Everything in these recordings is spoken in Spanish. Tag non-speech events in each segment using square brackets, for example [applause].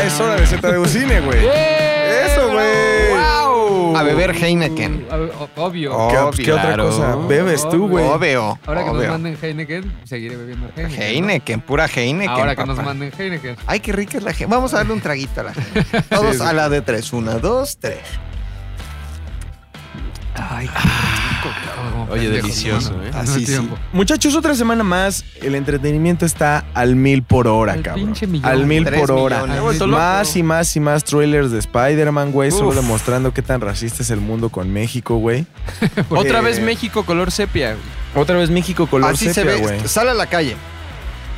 Ya es hora de ZDU Cine, güey. [laughs] Eso, güey. ¡Wow! A beber Heineken. Obvio. ¿Qué, qué otra claro. cosa bebes tú, güey? Obvio. Ahora que nos manden Heineken, seguiré bebiendo Heineken. ¿no? Heineken, pura Heineken. Ahora que papá. nos manden Heineken. Ay, qué rica es la gente. Vamos a darle un traguito a la gente. Todos [laughs] sí. a la de tres. Una, dos, tres. Ay, qué Oye, delicioso. ¿eh? Así sí. tiempo. Muchachos, otra semana más. El entretenimiento está al mil por hora, Al cabrón. pinche millón. Al mil Tres por hora. millones. Más y más y más trailers de Spider-Man, güey. Solo demostrando qué tan racista es el mundo con México, güey. [laughs] Otra Eh, vez México color sepia. Otra vez México color Así se sepia, ve. güey. Sale a la calle.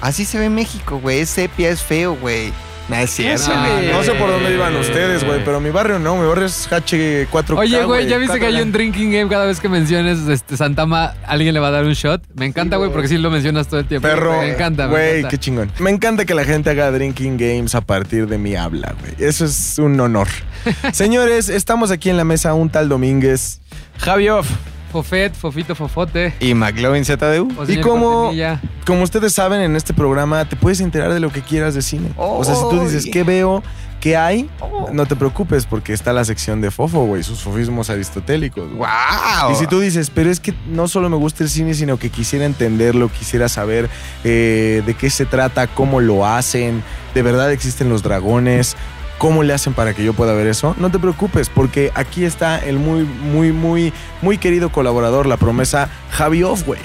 Así se ve México, güey. Es sepia, es feo, güey. No es cierto. No sé por dónde iban ustedes, güey, pero mi barrio no. Mi barrio es H4K, Oye, güey, ¿ya viste que hay 4K? un drinking game cada vez que menciones este, Santama? Alguien le va a dar un shot. Me encanta, güey, porque sí lo mencionas todo el tiempo. Perro, Me encanta, güey, qué chingón. Me encanta que la gente haga drinking games a partir de mi habla, güey. Eso es un honor. [laughs] Señores, estamos aquí en la mesa un tal Domínguez. Javi Off. Fofet, Fofito, Fofote. Y McLovin ZDU. o ¿Y Cortinilla. Como ustedes saben, en este programa te puedes enterar de lo que quieras de cine. o sea, si tú dices, Ay. ¿qué veo? ¿Qué hay? No te preocupes porque está la sección de Fofo, güey, sus fofismos aristotélicos. ¡Wow! Y si tú dices, pero es que no solo me gusta el cine, sino que quisiera entenderlo, quisiera saber eh, de qué se trata, cómo lo hacen, de verdad existen los dragones, cómo le hacen para que yo pueda ver eso, no te preocupes, porque aquí está el muy, muy, muy, muy querido colaborador, la promesa Javi Off, güey.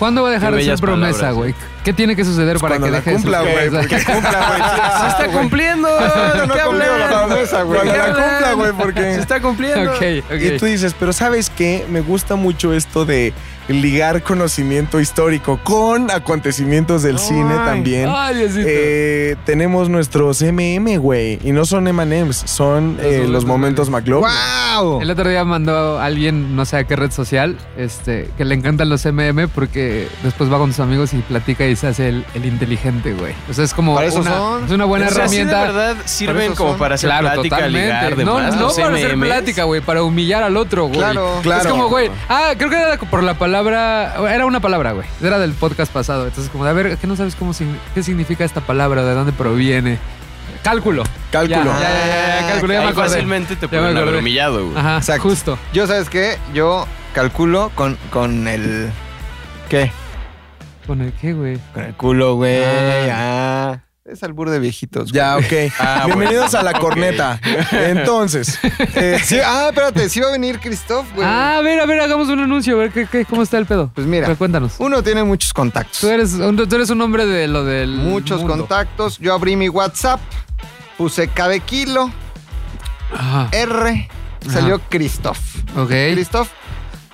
¿Cuándo va a dejar de ser promesa, palabras, güey? ¿Qué tiene que suceder para Cuando que la deje de ser cumpla, güey, promesa? porque cumpla, güey. [laughs] Se está cumpliendo. [laughs] No, no ¿Qué ha cumplido la promesa, güey. Cumpla, güey, porque... Se está cumpliendo. [laughs] Y tú dices, pero ¿sabes qué? Me gusta mucho esto de ligar conocimiento histórico con acontecimientos del cine Ay, también. Ay. Eh, tenemos nuestros MM, güey. Y no son M&M's, son Los eh, los momentos momentos McLovin. ¡Wow! El otro día mandó a alguien, no sé a qué red social, este, que le encantan los MM porque después va con sus amigos y platica y se hace el, el inteligente, güey. O sea, es como Para eso una, son. es una buena O sea, sí, de herramienta. verdad sirven como son. para hacer Claro, plática, totalmente. ligar, no, demás, no los para hacer plática, güey, para humillar al otro, güey. Claro. Claro. Es como, güey, ah, creo que era por la palabra, era una palabra, güey. Era del podcast pasado. Entonces, como de, a ver, ¿qué no sabes cómo, qué significa esta palabra? ¿De dónde proviene? Cálculo. Cálculo. Ya, ya, ya, ya, cálculo, ya me fácilmente te pueden haber humillado, güey. Ajá, Exacto. justo. Yo, ¿sabes qué? Yo calculo con, con el... ¿Qué? ¿Con el qué, güey? Con el culo, güey. Ah. Ah. Es albur de viejitos. güey. Ya, ok. [laughs] Ah, Bienvenidos bueno. a la corneta. [laughs] Entonces, eh, Sí, ah, espérate, sí va a venir Christoph, güey. Ah, a ver, a ver, hagamos un anuncio, a ver qué, qué- cómo está el pedo. Pues mira. Cuéntanos. Uno tiene muchos contactos. Tú eres, un- tú eres un hombre de lo del. Muchos mundo. contactos. Yo abrí mi WhatsApp, puse cada kilo, Ajá. R, salió Christoph. Ok. Christoph,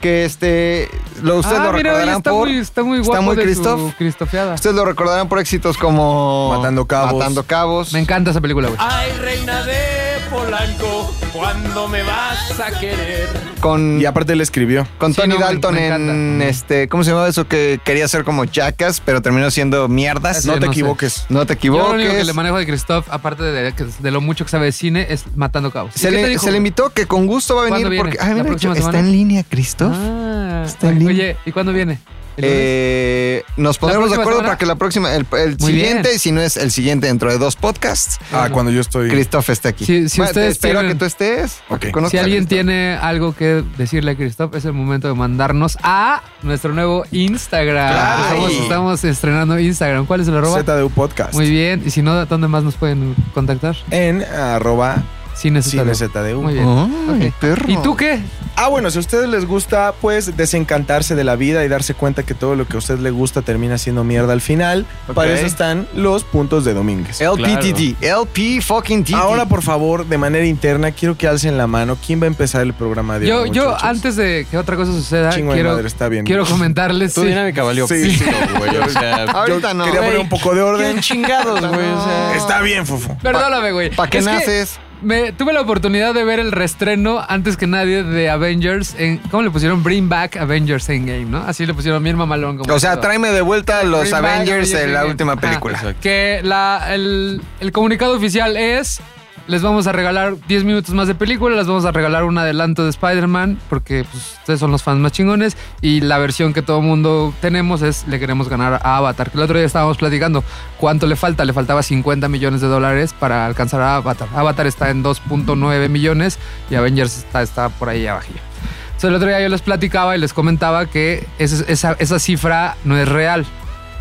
que este, lo, ustedes ah, lo mira, recordarán está, por... muy, está muy está guapo muy de Christoph. su cristofeada. Ustedes lo recordarán por éxitos como... Matando cabos. Matando cabos. Me encanta esa película, güey. Ay, reina de Polanco, ¿cuándo me vas a querer? Con, y aparte él escribió. con Sí, Tony no, Dalton me en encanta. este... ¿Cómo se llamaba eso? Que quería ser como Jackass, pero terminó siendo mierdas. Sí, No te no sé. equivoques. No te Yo lo único que equivoques. le manejo de Christoph, aparte de, de lo mucho que sabe de cine, es Matando Cabos. ¿Y Se le, se le invitó que con gusto va a venir porque... Ay, ¿La mira, está en línea, Christoph. Ah, Está en línea. oye, ¿y cuándo viene? Eh, nos pondremos de acuerdo para que la próxima, el, siguiente, bien. y si no es el siguiente dentro de dos podcasts, Ah, cuando yo estoy. Christoph esté aquí. Si- si Bueno, te ustedes espero tienen- que tú estés. Ok. que conozcas Si alguien tiene algo que decirle a Christoph, es el momento de mandarnos a nuestro nuevo Instagram. Estamos, estamos estrenando Instagram. ¿Cuál es el arroba? ZDU Podcast. Muy bien. Y si no, ¿dónde más nos pueden contactar? En arroba Cine Cine ZDU. ZDU. Muy bien. Ay, Ok. perro. ¿Y tú qué? Ah, bueno, si a ustedes les gusta, pues desencantarse de la vida y darse cuenta que todo lo que a usted le gusta termina siendo mierda al final, para eso están los puntos de Domínguez. LPTT. LP fucking TT. Ahora, por favor, de manera interna, quiero que alcen la mano. ¿Quién va a empezar el programa de Yo, hoy, yo muchachos? antes de que otra cosa suceda, Chingo de quiero, madre, está bien. quiero comentarles. Tu sí. dinámica valió Sí, sí. pito, güey. O sea, Ahorita no. Quería poner un poco de orden. ¿quién chingados, güey? O sea, Está bien, Fofo. Perdóname, güey. ¿Para qué Es que naces? Me, tuve la oportunidad de ver el restreno antes que nadie de Avengers. En, ¿Cómo le pusieron? Bring Back Avengers Endgame, ¿no? Así le pusieron bien mamalón. Como O sea, todo. tráeme de vuelta los Bring Avengers de la última Ajá. película. Que la, el, el comunicado oficial es les vamos a regalar 10 minutos más de película, les vamos a regalar un adelanto de Spider-Man, porque pues, ustedes son los fans más chingones, y la versión que todo mundo tenemos es le queremos ganar a Avatar, que el otro día estábamos platicando cuánto le falta, le faltaba 50 millones de dólares para alcanzar a Avatar. Avatar está en 2.9 millones y Avengers está, está por ahí abajillo. Entonces, el otro día yo les platicaba y les comentaba que esa, esa, esa cifra no es real.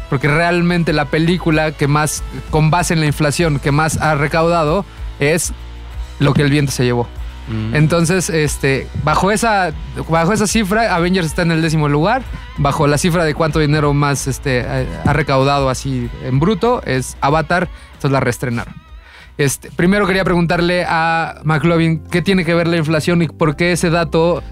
Porque realmente la película que más, con base en la inflación, que más ha recaudado es lo que el viento se llevó. Entonces, este, bajo esa, bajo esa cifra, Avengers está en el décimo lugar. Bajo la cifra de cuánto dinero más este, ha recaudado así en bruto, es Avatar. Entonces la reestrenaron. Este, primero quería preguntarle a McLovin qué tiene que ver la inflación y por qué ese dato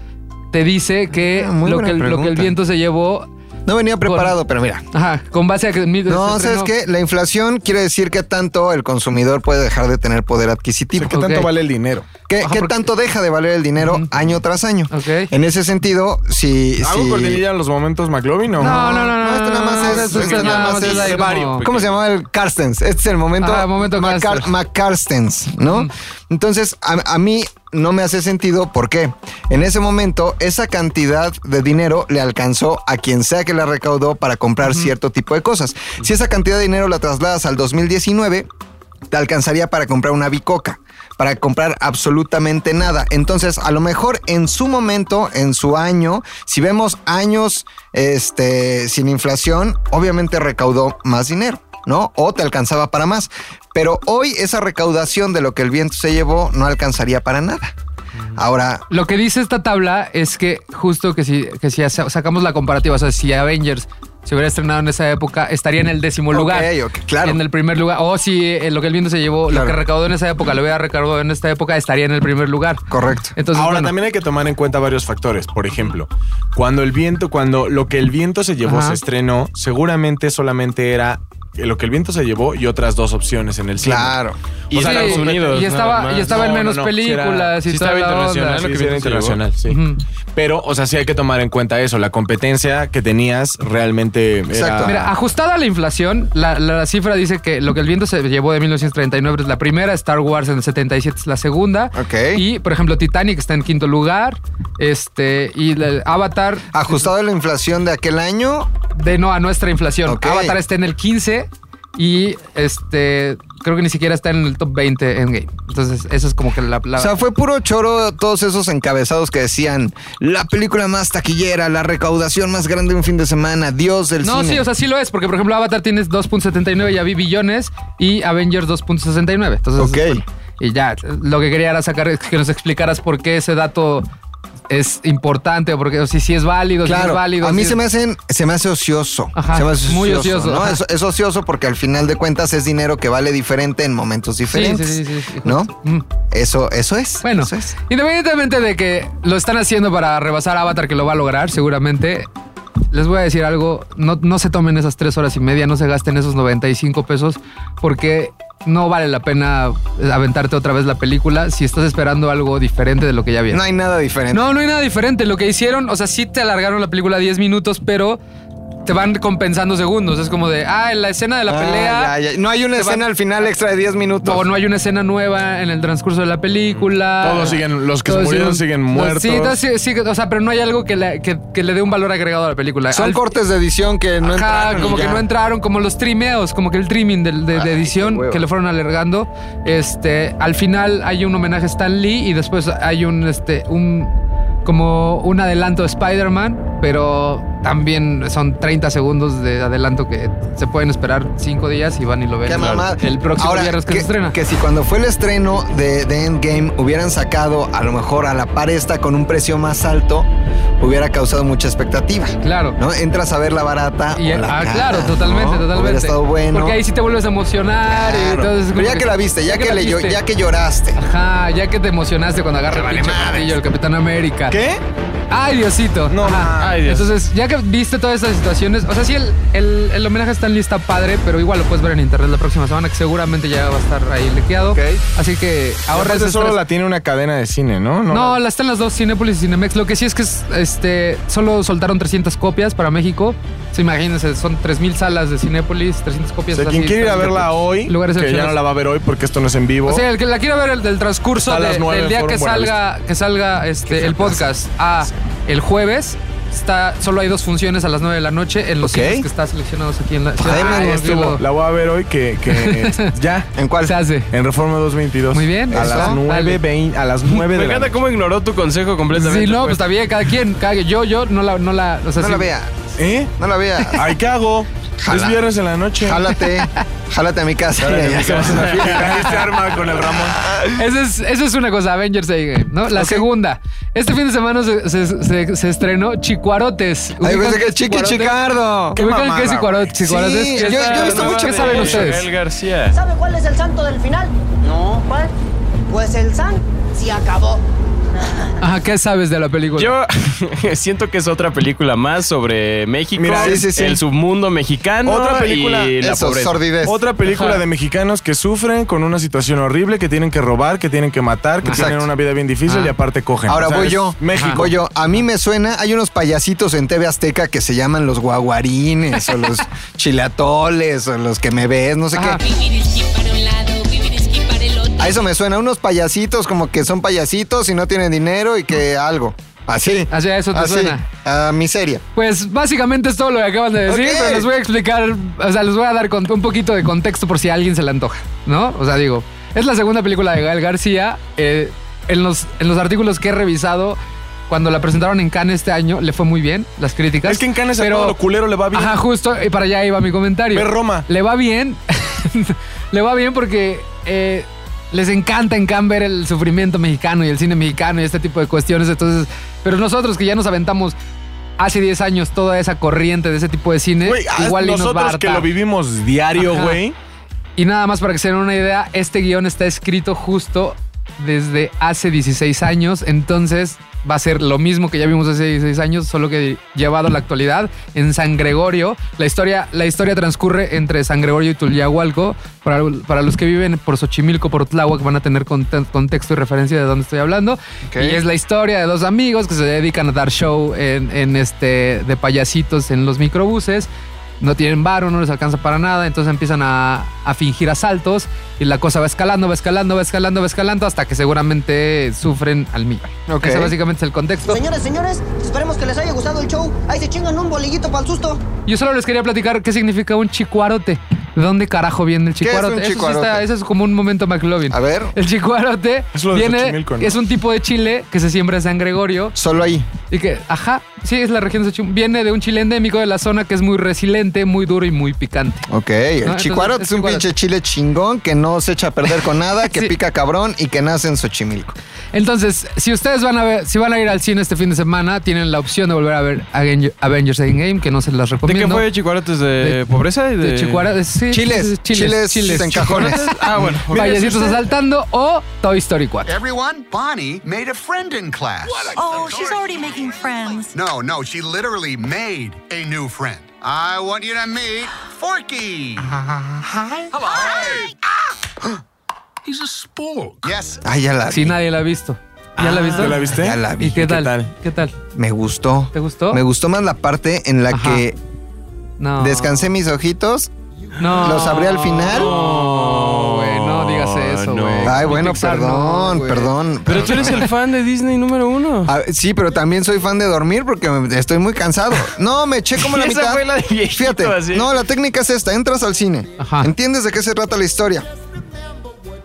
te dice que, Ah, lo, que el- lo que el viento se llevó. No venía preparado, pero mira. Ajá, con base a que. mi- No, ¿sabes qué? La inflación quiere decir que tanto el consumidor puede dejar de tener poder adquisitivo. ¿Qué tanto vale el dinero? ¿Qué, Ajá, qué porque- tanto deja de valer el dinero año tras año? Ok. En ese sentido, si... ¿Hago si- cortinilla en los momentos McLovin o No, no, no, no. No, esto nada más es- esto esto nada más es como- ¿Cómo se llamaba el Carstens? Este es el momento, Ajá, momento Macar- Carstens. McCarstens, ¿no? Entonces, a, a mí no me hace sentido. ¿Por qué? En ese momento, esa cantidad de dinero le alcanzó a quien sea que la recaudó para comprar cierto tipo de cosas. Si esa cantidad de dinero la trasladas al 2019, te alcanzaría para comprar una bicoca, para comprar absolutamente nada. Entonces, a lo mejor en su momento, en su año, si vemos años este, sin inflación, obviamente recaudó más dinero. ¿No? O te alcanzaba para más. Pero hoy esa recaudación de lo que el viento se llevó no alcanzaría para nada. Ahora, Lo que dice esta tabla es que justo que si, que si sa- sacamos la comparativa, o sea, si Avengers se hubiera estrenado en esa época, estaría en el décimo Ok, lugar. ok, claro. En el primer lugar. O si eh, lo que el viento se llevó, Claro. lo que recaudó en esa época, lo hubiera recaudado en esta época, estaría en el primer lugar. correcto. Entonces, Ahora bueno, también hay que tomar en cuenta varios factores. Por ejemplo, cuando el viento, cuando lo que el viento se llevó Ajá. se estrenó, seguramente solamente era lo que el viento se llevó y otras dos opciones en el cine. Claro. Y O sea, Estados Unidos. y estaba, y estaba en No, menos no, no, sí era- películas y sí toda estaba la internacional, onda. lo que Sí, sí. Pero, o sea, sí hay que tomar en cuenta eso. La competencia que tenías realmente era... Exacto. Mira, ajustada a la inflación, la, la cifra dice que lo que el viento se llevó de 1939 es la primera, Star Wars en el 77 es la segunda. Ok. Y, por ejemplo, Titanic está en quinto lugar. Este, y Avatar, Ajustado a la inflación de aquel año, de no a nuestra inflación. Avatar está en el 15 y este, creo que ni siquiera está en el top 20 en game. Entonces, eso es como que la. la- O sea, fue puro choro todos esos encabezados que decían la película más taquillera, la recaudación más grande de un fin de semana, Dios del no, cine. sí, o sea, sí lo es, porque por ejemplo Avatar tienes 2.79 ya vi billones y Avengers 2.69. Entonces, Ok. bueno, y ya, lo que quería era sacar es que nos explicaras por qué ese dato es importante o porque o si sí es válido, si Claro, es válido. a mí si se me hacen, se me hace ocioso. Ajá, se me hace muy ocioso. Es, es ocioso porque al final de cuentas es dinero que vale diferente en momentos diferentes. sí, sí, sí, sí, ¿No? Mm. Eso, eso es. Bueno, eso es. independientemente de que lo están haciendo para rebasar Avatar, que lo va a lograr seguramente, les voy a decir algo, no, no se tomen esas tres horas y media, no se gasten esos 95 pesos, porque no vale la pena aventarte otra vez la película si estás esperando algo diferente de lo que ya vieron. No hay nada diferente. No, no hay nada diferente. Lo que hicieron, o sea, sí te alargaron la película 10 minutos, pero te van compensando segundos. Es como de, ah, en la escena de la Ah, pelea. ya, ya. No hay una escena van- al final extra de 10 minutos. O no hay una escena nueva en el transcurso de la película. Todos siguen- los que se murieron siguen muertos. Sí, todos sí- sí, o sea, pero no hay algo que le, que- que le dé un valor agregado a la película. Son Al- cortes de edición que no Ajá, entraron. como que no entraron, como los trimeos, como que el trimming de, edición que le fueron alargando. Este, al final hay un homenaje a Stan Lee y después hay un, este, un, como un adelanto de Spider-Man, pero también son 30 segundos de adelanto que se pueden esperar 5 días y van y lo ven el próximo Ahora, viernes que, se estrena. Que si cuando fue el estreno de, de Endgame hubieran sacado a lo mejor a la par esta con un precio más alto, hubiera causado mucha expectativa. Claro. ¿No? Entras a ver la barata. Y, o la ah, cara, claro, totalmente, ¿no? totalmente. Hubiera estado bueno. Porque ahí sí te vuelves a emocionar. y entonces, Pero ya que, la viste, ya, que, le, viste. ya que lloraste. Ajá, ya que te emocionaste cuando agarra el vale pinche el Capitán América. ¿Qué? Ay, Diosito. No, Ajá. ay, Dios. Entonces, ya que viste todas estas situaciones, o sea, sí, el, el, el homenaje a Stan Lee está padre, pero igual lo puedes ver en internet la próxima semana, que seguramente ya va a estar ahí liqueado. Ok. Así que ahora Aparte solo la tiene una cadena de cine, ¿no? No, la están las dos, Cinépolis y Cinemex. Lo que sí es que es, este, solo soltaron 300 copias para México. Sí, imagínense, son 3.000 salas de Cinépolis, 300 O copias. sea, así, quien quiere ir a está- verla hoy, Lugares que ya no la va a ver hoy porque esto no es en vivo. O sea, el que la quiera ver el, del transcurso Está de- del día que salga, que salga este, el podcast a el jueves, está, solo hay dos funciones a las 9 de la noche en los Ok. cines que está seleccionados aquí en la Ay, Ay, estuvo-. La voy a ver hoy que, que [laughs] ya. ¿En cuál? Se hace. En Reforma 222. Muy bien, A eso. las 9, Dale. 20, a las 9 Me de la encanta cómo ignoró tu consejo completamente. Sí, no, pues pues. está bien, cada quien, cada quien. Yo, yo no la, no la, o sea, No sí- la veas. ¿Eh? No la veas. Ay, ¿qué hago? Jala. Es viernes en la noche. Jálate. Jálate a mi casa. Órale, y mi hacemos casa. Ahí se arma con el Ramón. Esa es, esa es una cosa, Avengers Endgame, ¿no? La segunda. Este fin de semana se, se- se- se estrenó Chicuarotes. Ay, ¿Ubican pensé qué que es Chiqui? Chicardo. Qué ¿Ubican mamada, qué es Chicuarotes? Sí, Chicuarotes? yo- yo he visto mucho ¿Qué de saben ustedes? García. ¿Sabe cuál es el santo del final? No. ¿Cuál? Pues el san se acabó. Ajá, ¿qué sabes de la película? Yo [laughs] siento que es otra película más sobre México, Mira, sí, sí, sí. el submundo mexicano Otra película- y la Eso, pobreza. sordidez. Otra película Ajá. de mexicanos que sufren con una situación horrible, que tienen que robar, que tienen que matar, que Exacto. tienen una vida bien difícil y aparte cogen. Ahora O sea, voy yo. México. Voy yo. A mí me suena, hay unos payasitos en TV Azteca que se llaman los guaguarines o los [laughs] chileatoles o los que me ves, no sé Ajá. qué. A eso me suena, unos payasitos como que son payasitos y no tienen dinero y que algo. Así. Así a eso te Así. suena. A miseria. Pues básicamente es todo lo que acaban de decir, pero les voy a explicar, o sea, les voy a dar con- un poquito de contexto por si a alguien se le antoja, ¿no? O sea, digo, es la segunda película de Gael García. eh, en, los, en los artículos que he revisado, cuando la presentaron en Cannes este año, le fue muy bien, las críticas. Es que en Cannes a pero, todo lo culero le va bien. Ajá, justo, y para allá iba mi comentario. Ve Roma. Le va bien, [laughs] le va bien porque eh, les encanta en Cannes ver el sufrimiento mexicano y el cine mexicano y este tipo de cuestiones. Entonces, pero nosotros que ya nos aventamos hace 10 años toda esa corriente de ese tipo de cine, igual y nos va a nosotros que lo vivimos diario, güey. Y nada más para que se den una idea, este guion está escrito justo desde hace 16 años, entonces va a ser lo mismo que ya vimos hace 16 años, solo que llevado a la actualidad en San Gregorio. La historia, la historia transcurre entre San Gregorio y Tulyahualco. Para, para los que viven por Xochimilco, por Tláhuac, van a tener conte- contexto y referencia de dónde estoy hablando. Ok. Y es la historia de dos amigos que se dedican a dar show en, en este, de payasitos en los microbuses no tienen varo, no les alcanza para nada, entonces empiezan a, a fingir asaltos y la cosa va escalando, va escalando, va escalando, va escalando hasta que seguramente sufren al millón. Ok. Ese básicamente es el contexto. Señores, señores, esperemos que les haya gustado el show. Ahí se chingan un bolillito para el susto. Yo solo les quería platicar qué significa un chicuarote. ¿De dónde carajo viene el ¿Qué es un chicuarote? Eso sí chicuarote? está- eso es como un momento McLovin. A ver, El chicuarote Es lo de viene, es un tipo de chile que se siembra en San Gregorio solo ahí. y que, ajá, sí, es la región de Xochimilco. Viene de un chile endémico de la zona que es muy resiliente, muy duro y muy picante. Ok, No, el entonces, chicuarote es es un pinche chile chingón que no se echa a perder con nada, [laughs] que Sí. pica cabrón y que nace en Xochimilco. Entonces, si ustedes van a ver, si van a ir al cine este fin de semana, tienen la opción de volver a ver Aven- Avengers Endgame, que no se las ¿De recomiendo. qué fue Chicuarotes? ¿De, De- pobreza? y De, De sí, Chiles, sí, chiles, en cajones. [laughs] Ah, bueno. Payasitos asaltando o Toy Story 4. Everyone, Bonnie made a friend in class. Oh, she's already making friends. No, no, she literally made a new friend. I want you to meet Forky. Hi. Hello. He's a spork. Yes. Ay, ya la vi. Si nadie la ha visto. ¿Ya la viste? ¿Ya la viste? Ya la vi. ¿Y qué tal? tal? ¿Qué tal? Me gustó. ¿Te gustó? Me gustó más la parte en la Ajá. que No. descansé mis ojitos. No. los abrí al final. No, no Ay, bueno, Pixar, perdón, perdón. Pero tú eres el fan de Disney número uno. Ah, sí, pero también soy fan de dormir porque estoy muy cansado. No, me eché como [laughs] la Esa mitad. fue la de viejito, Fíjate, así. no, la técnica es esta. Entras al cine. Ajá. ¿Entiendes de qué se trata la historia?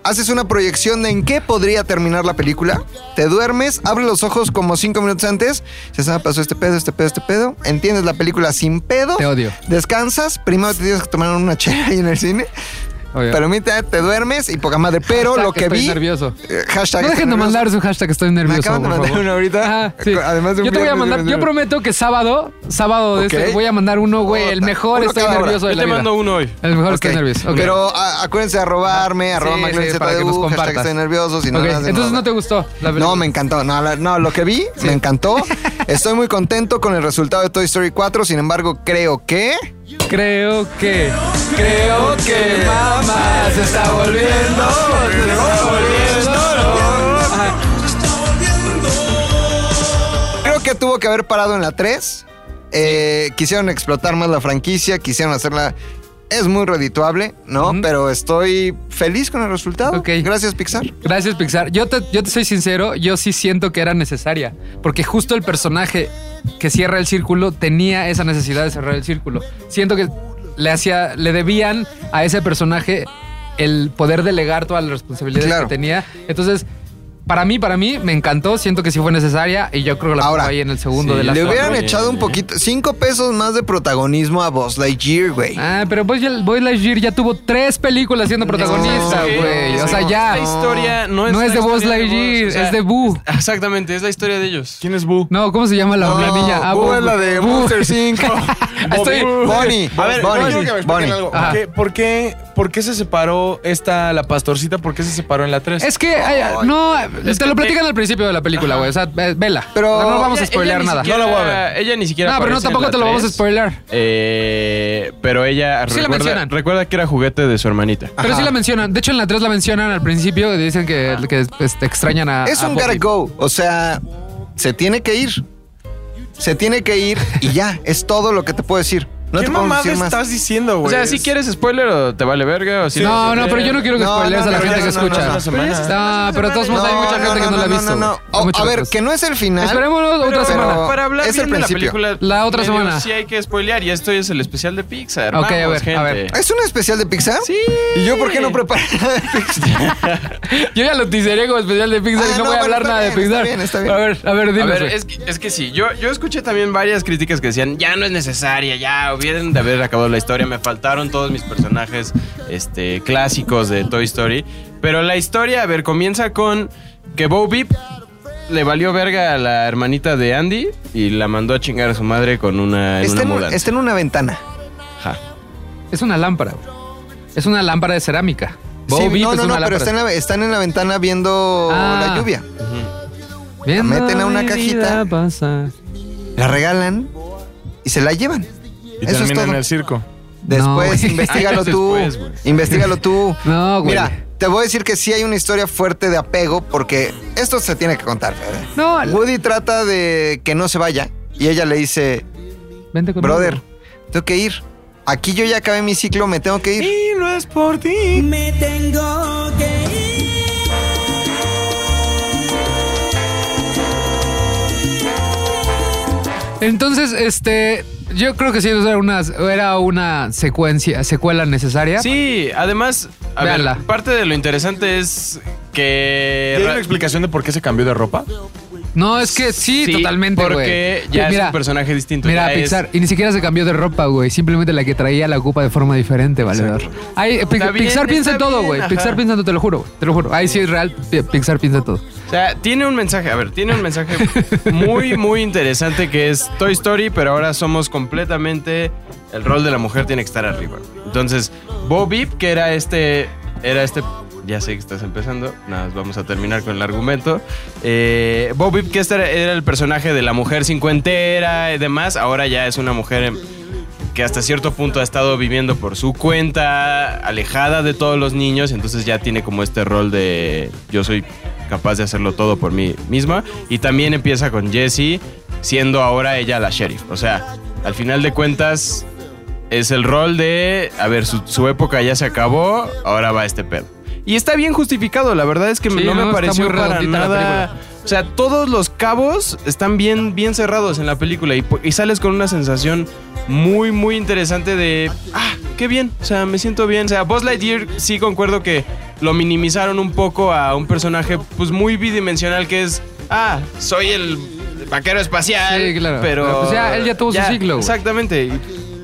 Haces una proyección de en qué podría terminar la película. Te duermes, abres los ojos como cinco minutos antes. Dices, ah, pasó este pedo, este pedo, este pedo. Entiendes la película sin pedo. Te odio. Descansas. Primero te tienes que tomar una chela ahí en el cine. Obvio. Pero mira, te duermes y poca madre. Pero Hashtag lo que estoy vi. nervioso. eh, hashtag No dejen de nervioso. mandar su hashtag estoy nervioso. Me acaban de por mandar favor. uno ahorita. Ajá, sí. Además de un yo te voy a mandar, yo prometo que sábado, sábado de este, voy a mandar uno, güey, el mejor estoy cada hora. nervioso de Yo la te vida. mando uno hoy. El mejor estoy nervioso. Pero a- acuérdense de arrobarme, arroba Sí, McLaren sí, para que nos ZDU, hashtag compartas. estoy nervioso. Si no, entonces no te gustó. No, me encantó. No, la- no, lo que vi me encantó. [laughs] Estoy muy contento con el resultado de Toy Story 4. Sin embargo, creo que. Creo que, creo que mamá se está volviendo, se está volviendo. Creo que tuvo que haber parado en la 3. Eh, quisieron explotar más la franquicia, quisieron hacerla. Es muy redituable, ¿no? Pero estoy feliz con el resultado. Ok. Gracias, Pixar. Gracias, Pixar. Yo te, yo te soy sincero, yo sí siento que era necesaria. Porque justo el personaje que cierra el círculo tenía esa necesidad de cerrar el círculo. Siento que le hacía, le debían a ese personaje el poder delegar todas las responsabilidades Claro. que tenía. Entonces, para mí, para mí, me encantó. Siento que sí fue necesaria y yo creo que la Ahora, ahí en el segundo sí, de la Le hubieran echado un poquito, cinco pesos más de protagonismo a Buzz Lightyear, güey. Ah, pero Boy, Boy Lightyear ya tuvo tres películas siendo protagonista, güey. O sí. sea, ya. La historia no es No es de Buzz Lightyear, Buzz, o sea, es de Boo. Exactamente, es la historia de ellos. ¿Quién es Boo? No, ¿cómo se llama la, la niña? Ah, Boo Boo. es la de Boo. Monster 5. [laughs] Estoy- Bonnie. A ver, Bonnie. no, quiero que me expliquen Bonnie. algo. ¿Por qué, por, qué, se separó esta, la pastorcita? ¿Por qué se separó en la 3? Es que, ay, no, Es te que lo te- platican al principio de la película, güey. O sea, eh, vela. Pero- O sea, no vamos a spoilear nada. siquiera- No la voy a ver. Ella ni siquiera No, pero no, tampoco te lo vamos a 3. spoilear. Eh, pero ella Sí la mencionan. recuerda que era juguete de su hermanita. Pero sí la mencionan. De hecho, en la 3 la mencionan al principio. Dicen que, que este, extrañan a. Es a un gotta go. O sea, se tiene que ir. Se tiene que ir y ya. Es todo lo que te puedo decir. No ¿Qué te puedo mamada decir más. estás diciendo, güey? O sea, si quieres spoiler o te vale verga o si No, no, pero yo no quiero que No, spoilees no, a la pero gente ya que escucha. no, no, pero de todos modos hay mucha gente que no la ha visto. No, güey. Oh, Hay muchas a ver, que no es el final. Esperémonos otra Pero- semana. Para hablar Es bien el de la principio. película, La otra medio semana. Sí hay que spoilear y esto es el especial de Pixar. Ok, a ver, a ver. gente. ¿Es un especial de Pixar? Sí. ¿Y yo por qué no preparé nada de Pixar? [laughs] Yo ya lo teaseré como especial de Pixar Ah, y no, no, voy a bueno, hablar está nada de bien, está Pixar. bien, está bien. A ver, a ver, A dime. ver, güey. es que, es que sí, yo, yo escuché también varias críticas que decían, ya no es necesaria, ya hubieran de haber acabado la historia, me faltaron todos mis personajes este, clásicos de Toy Story. Pero la historia, a ver, comienza con que Bo Beep le valió verga a la hermanita de Andy y la mandó a chingar a su madre con una, en Está una en, está una ventana. Es una lámpara. Es una lámpara de cerámica. Sí, Bo Beep no, es no, una no, pero lámpara. está en la- están en la ventana viendo Ah. la lluvia. Viendo meten a una cajita. La regalan y se la llevan. Y Eso termina en el circo. [laughs] Después, güey. investigalo tú. después, investigalo tú. No, güey. Mira, te voy a decir que sí hay una historia fuerte de apego porque esto se tiene que contar. Fede. No, Woody trata de que no se vaya y ella le dice, vente conmigo. brother, tengo que ir. Aquí yo ya acabé mi ciclo, me tengo que ir. Y no es por ti. Me tengo que ir. Entonces, este, yo creo que sí era una, era una secuencia, secuela necesaria. Sí, además, a ver, parte de lo interesante es ¿Y que... hay una explicación de por qué se cambió de ropa? No, es que sí, Sí, totalmente, güey. porque ya es un personaje distinto, Mira, ya es- Pixar, y ni siquiera se cambió de ropa, güey. Simplemente la que traía la ocupa de forma diferente, valedor. Ay, Pi- Está bien, Pixar piensa en está todo, bien, güey. ajá. Pixar piensa en todo, te lo juro, güey. Te lo juro. Ahí sí es real, Pi- Pixar piensa en todo. O sea, tiene un mensaje, a ver, tiene un mensaje muy, muy interesante que es Toy Story, pero ahora somos completamente. El rol de la mujer tiene que estar arriba. Entonces, Bo Beep, que era este. Era este. Ya sé que estás empezando. Nada, más vamos a terminar con el argumento. Eh, Bo Beep, que este era, era el personaje de la mujer cincuentera y demás, ahora ya es una mujer. em, que hasta cierto punto ha estado viviendo por su cuenta, alejada de todos los niños, entonces ya tiene como este rol de yo soy capaz de hacerlo todo por mí misma. Y también empieza con Jessie, siendo ahora ella la sheriff. O sea, al final de cuentas, es el rol de, a ver, su, su época ya se acabó, ahora va este pedo. Y está bien justificado, la verdad es que Sí, no, no, me pareció muy para nada... O sea, todos los cabos están bien, bien cerrados en la película y sales con una sensación muy, muy interesante de, ah, qué bien, o sea, me siento bien. O sea, Buzz Lightyear sí concuerdo que lo minimizaron un poco a un personaje pues muy bidimensional que es, ah, soy el vaquero espacial. Sí, claro. Pero, pues, él ya tuvo su ciclo, güey. Exactamente.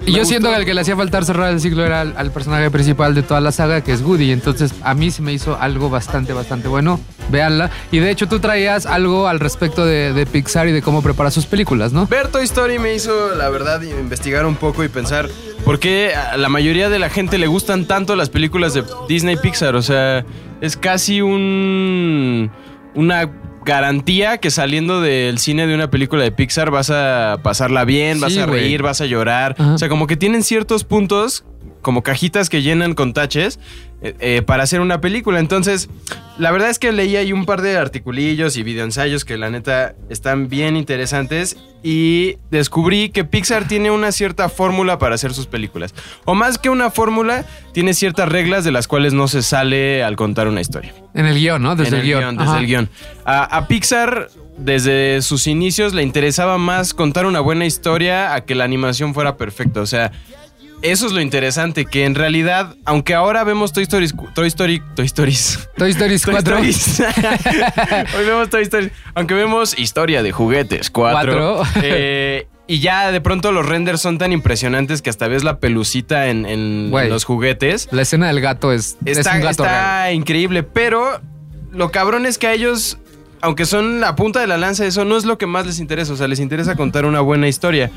Y yo siento que el que le hacía faltar cerrar el ciclo era al, al personaje principal de toda la saga, que es Woody. Entonces, a mí se me hizo algo bastante, bastante bueno. Véanla. Y de hecho, tú traías algo al respecto de, de Pixar y de cómo prepara sus películas, ¿no? Ver Toy Story me hizo, la verdad, investigar un poco y pensar por qué a la mayoría de la gente le gustan tanto las películas de Disney Pixar. O sea, es casi un. una garantía que saliendo del cine de una película de Pixar vas a pasarla bien, vas a güey. reír, vas a llorar. Ajá. O sea, como que tienen ciertos puntos, como cajitas que llenan con taches. Eh, eh, para hacer una película. Entonces, la verdad es que leí ahí un par de articulillos y videoensayos que la neta están bien interesantes y descubrí que Pixar tiene una cierta fórmula para hacer sus películas. O más que una fórmula, tiene ciertas reglas de las cuales no se sale al contar una historia. En el guion, ¿no? Desde En el, guion. Desde el guion. A, a Pixar, desde sus inicios, le interesaba más contar una buena historia a que la animación fuera perfecta. O sea, eso es lo interesante, que en realidad, aunque ahora vemos Toy Story, Toy Story, Toy Stories. Toy Story Toy 4. Stories. [laughs] Hoy vemos Toy Story. Aunque vemos historia de juguetes 4. Cuatro. y ya de pronto los renders son tan impresionantes que hasta ves la pelucita en, los juguetes. La escena del gato es, es Está, un gato está real. increíble, pero lo cabrón es que a ellos, aunque son la punta de la lanza, eso no es lo que más les interesa. O sea, les interesa contar una buena historia.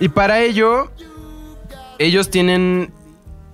Y para ello, ellos tienen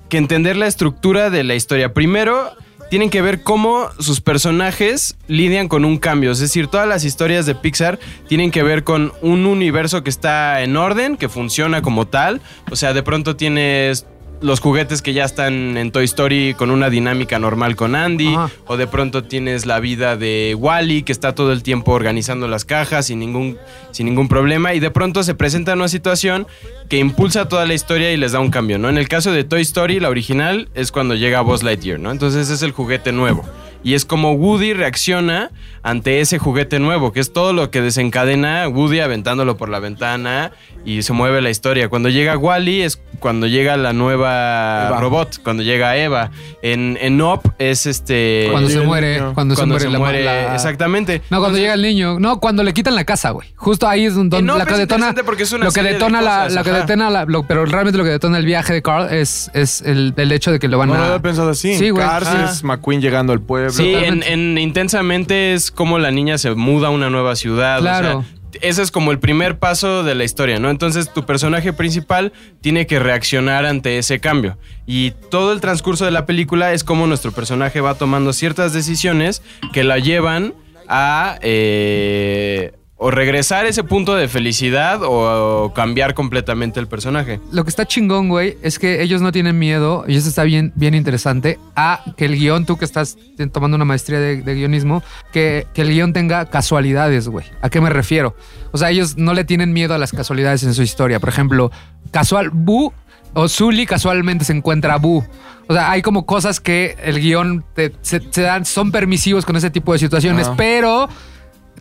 que entender la estructura de la historia. Primero, tienen que ver cómo sus personajes lidian con un cambio. Es decir, todas las historias de Pixar tienen que ver con un universo que está en orden, que funciona como tal. O sea, de pronto tienes los juguetes que ya están en Toy Story con una dinámica normal con Andy. Ajá. O de pronto tienes la vida de Wally, que está todo el tiempo organizando las cajas sin ningún, sin ningún problema. Y de pronto se presenta una situación que impulsa toda la historia y les da un cambio, ¿no? En el caso de Toy Story, la original es cuando llega Buzz Lightyear, ¿no? Entonces es el juguete nuevo. Y es como Woody reacciona ante ese juguete nuevo, que es todo lo que desencadena Woody aventándolo por la ventana y se mueve la historia. Cuando llega Wally es cuando llega la nueva Eva. robot, cuando llega Eva. En, en Up es este... Cuando se muere, niño. cuando, se cuando muere se la muere, la- exactamente. No, cuando llega el niño. No, cuando le quitan la casa, güey. Justo ahí es donde no, la que es detona. interesante porque es una lo que de detona la, lo que detona la, lo- pero realmente lo que detona el viaje de Carl es, es el, el hecho de que lo van No lo a. había pensado así. Sí, güey. Cars McQueen llegando al pueblo. Sí, en, Intensamente es como la niña se muda a una nueva ciudad. o Claro. sea, ese es como el primer paso de la historia, ¿no? Entonces tu personaje principal tiene que reaccionar ante ese cambio. Y todo el transcurso de la película es como nuestro personaje va tomando ciertas decisiones que la llevan a eh, o regresar a ese punto de felicidad o, cambiar completamente el personaje. Lo que está chingón, güey, es que ellos no tienen miedo, y eso está bien, bien interesante, a que el guion, tú que estás tomando una maestría de, de guionismo, que, que el guion tenga casualidades, güey. ¿A qué me refiero? O sea, ellos no le tienen miedo a las casualidades en su historia. Por ejemplo, casual, Bu o Zully casualmente se encuentra a Bu. O sea, hay como cosas que el guion te- se, se dan, son permisivos con ese tipo de situaciones, pero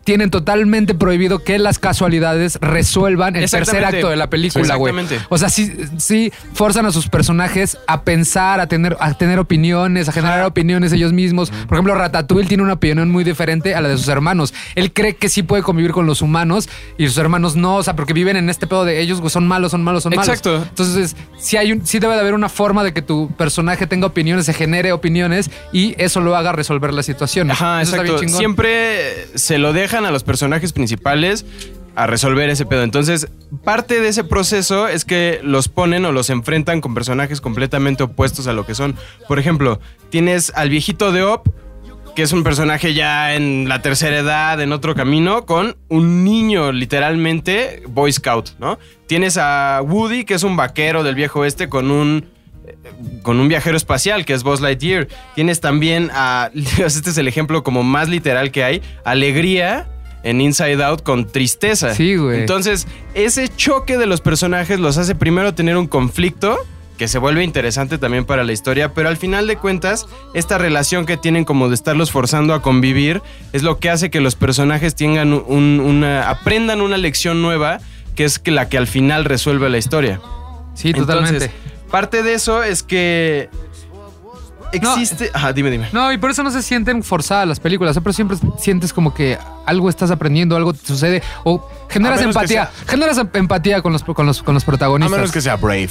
tienen totalmente prohibido que las casualidades resuelvan el tercer acto de la película, güey. Exactamente. O sea, sí, sí forzan a sus personajes a pensar, a tener, a tener opiniones, a generar opiniones ellos mismos. Por ejemplo, Ratatouille tiene una opinión muy diferente a la de sus hermanos. Él cree que sí puede convivir con los humanos y sus hermanos no, o sea, porque viven en este pedo de ellos güey, son malos, son malos, son malos. Exacto. Entonces, sí, hay un, sí debe de haber una forma de que tu personaje tenga opiniones, se genere opiniones y eso lo haga resolver la situación. Ajá, Eso está bien exacto. chingón. Siempre se lo dejan a los personajes principales a resolver ese pedo. Entonces, parte de ese proceso es que los ponen o los enfrentan con personajes completamente opuestos a lo que son. Por ejemplo, tienes al viejito de Op, que es un personaje ya en la tercera edad, en otro camino, con un niño literalmente Boy Scout, ¿no? Tienes a Woody, que es un vaquero del viejo oeste, con un con un viajero espacial que es Buzz Lightyear. Tienes también a. [laughs] Este es el ejemplo como más literal que hay: alegría en Inside Out con tristeza. Sí, güey. Entonces, ese choque de los personajes los hace primero tener un conflicto que se vuelve interesante también para la historia, pero al final de cuentas, esta relación que tienen como de estarlos forzando a convivir es lo que hace que los personajes tengan un- una, aprendan una lección nueva, que es la que al final resuelve la historia. Sí, totalmente. Entonces, parte de eso es que existe. Ajá, dime, dime. No, y por eso no se sienten forzadas las películas. Pero siempre sientes como que algo estás aprendiendo, algo te sucede. O generas A empatía. Generas em- empatía con los, con los, con los A protagonistas. menos que sea Brave.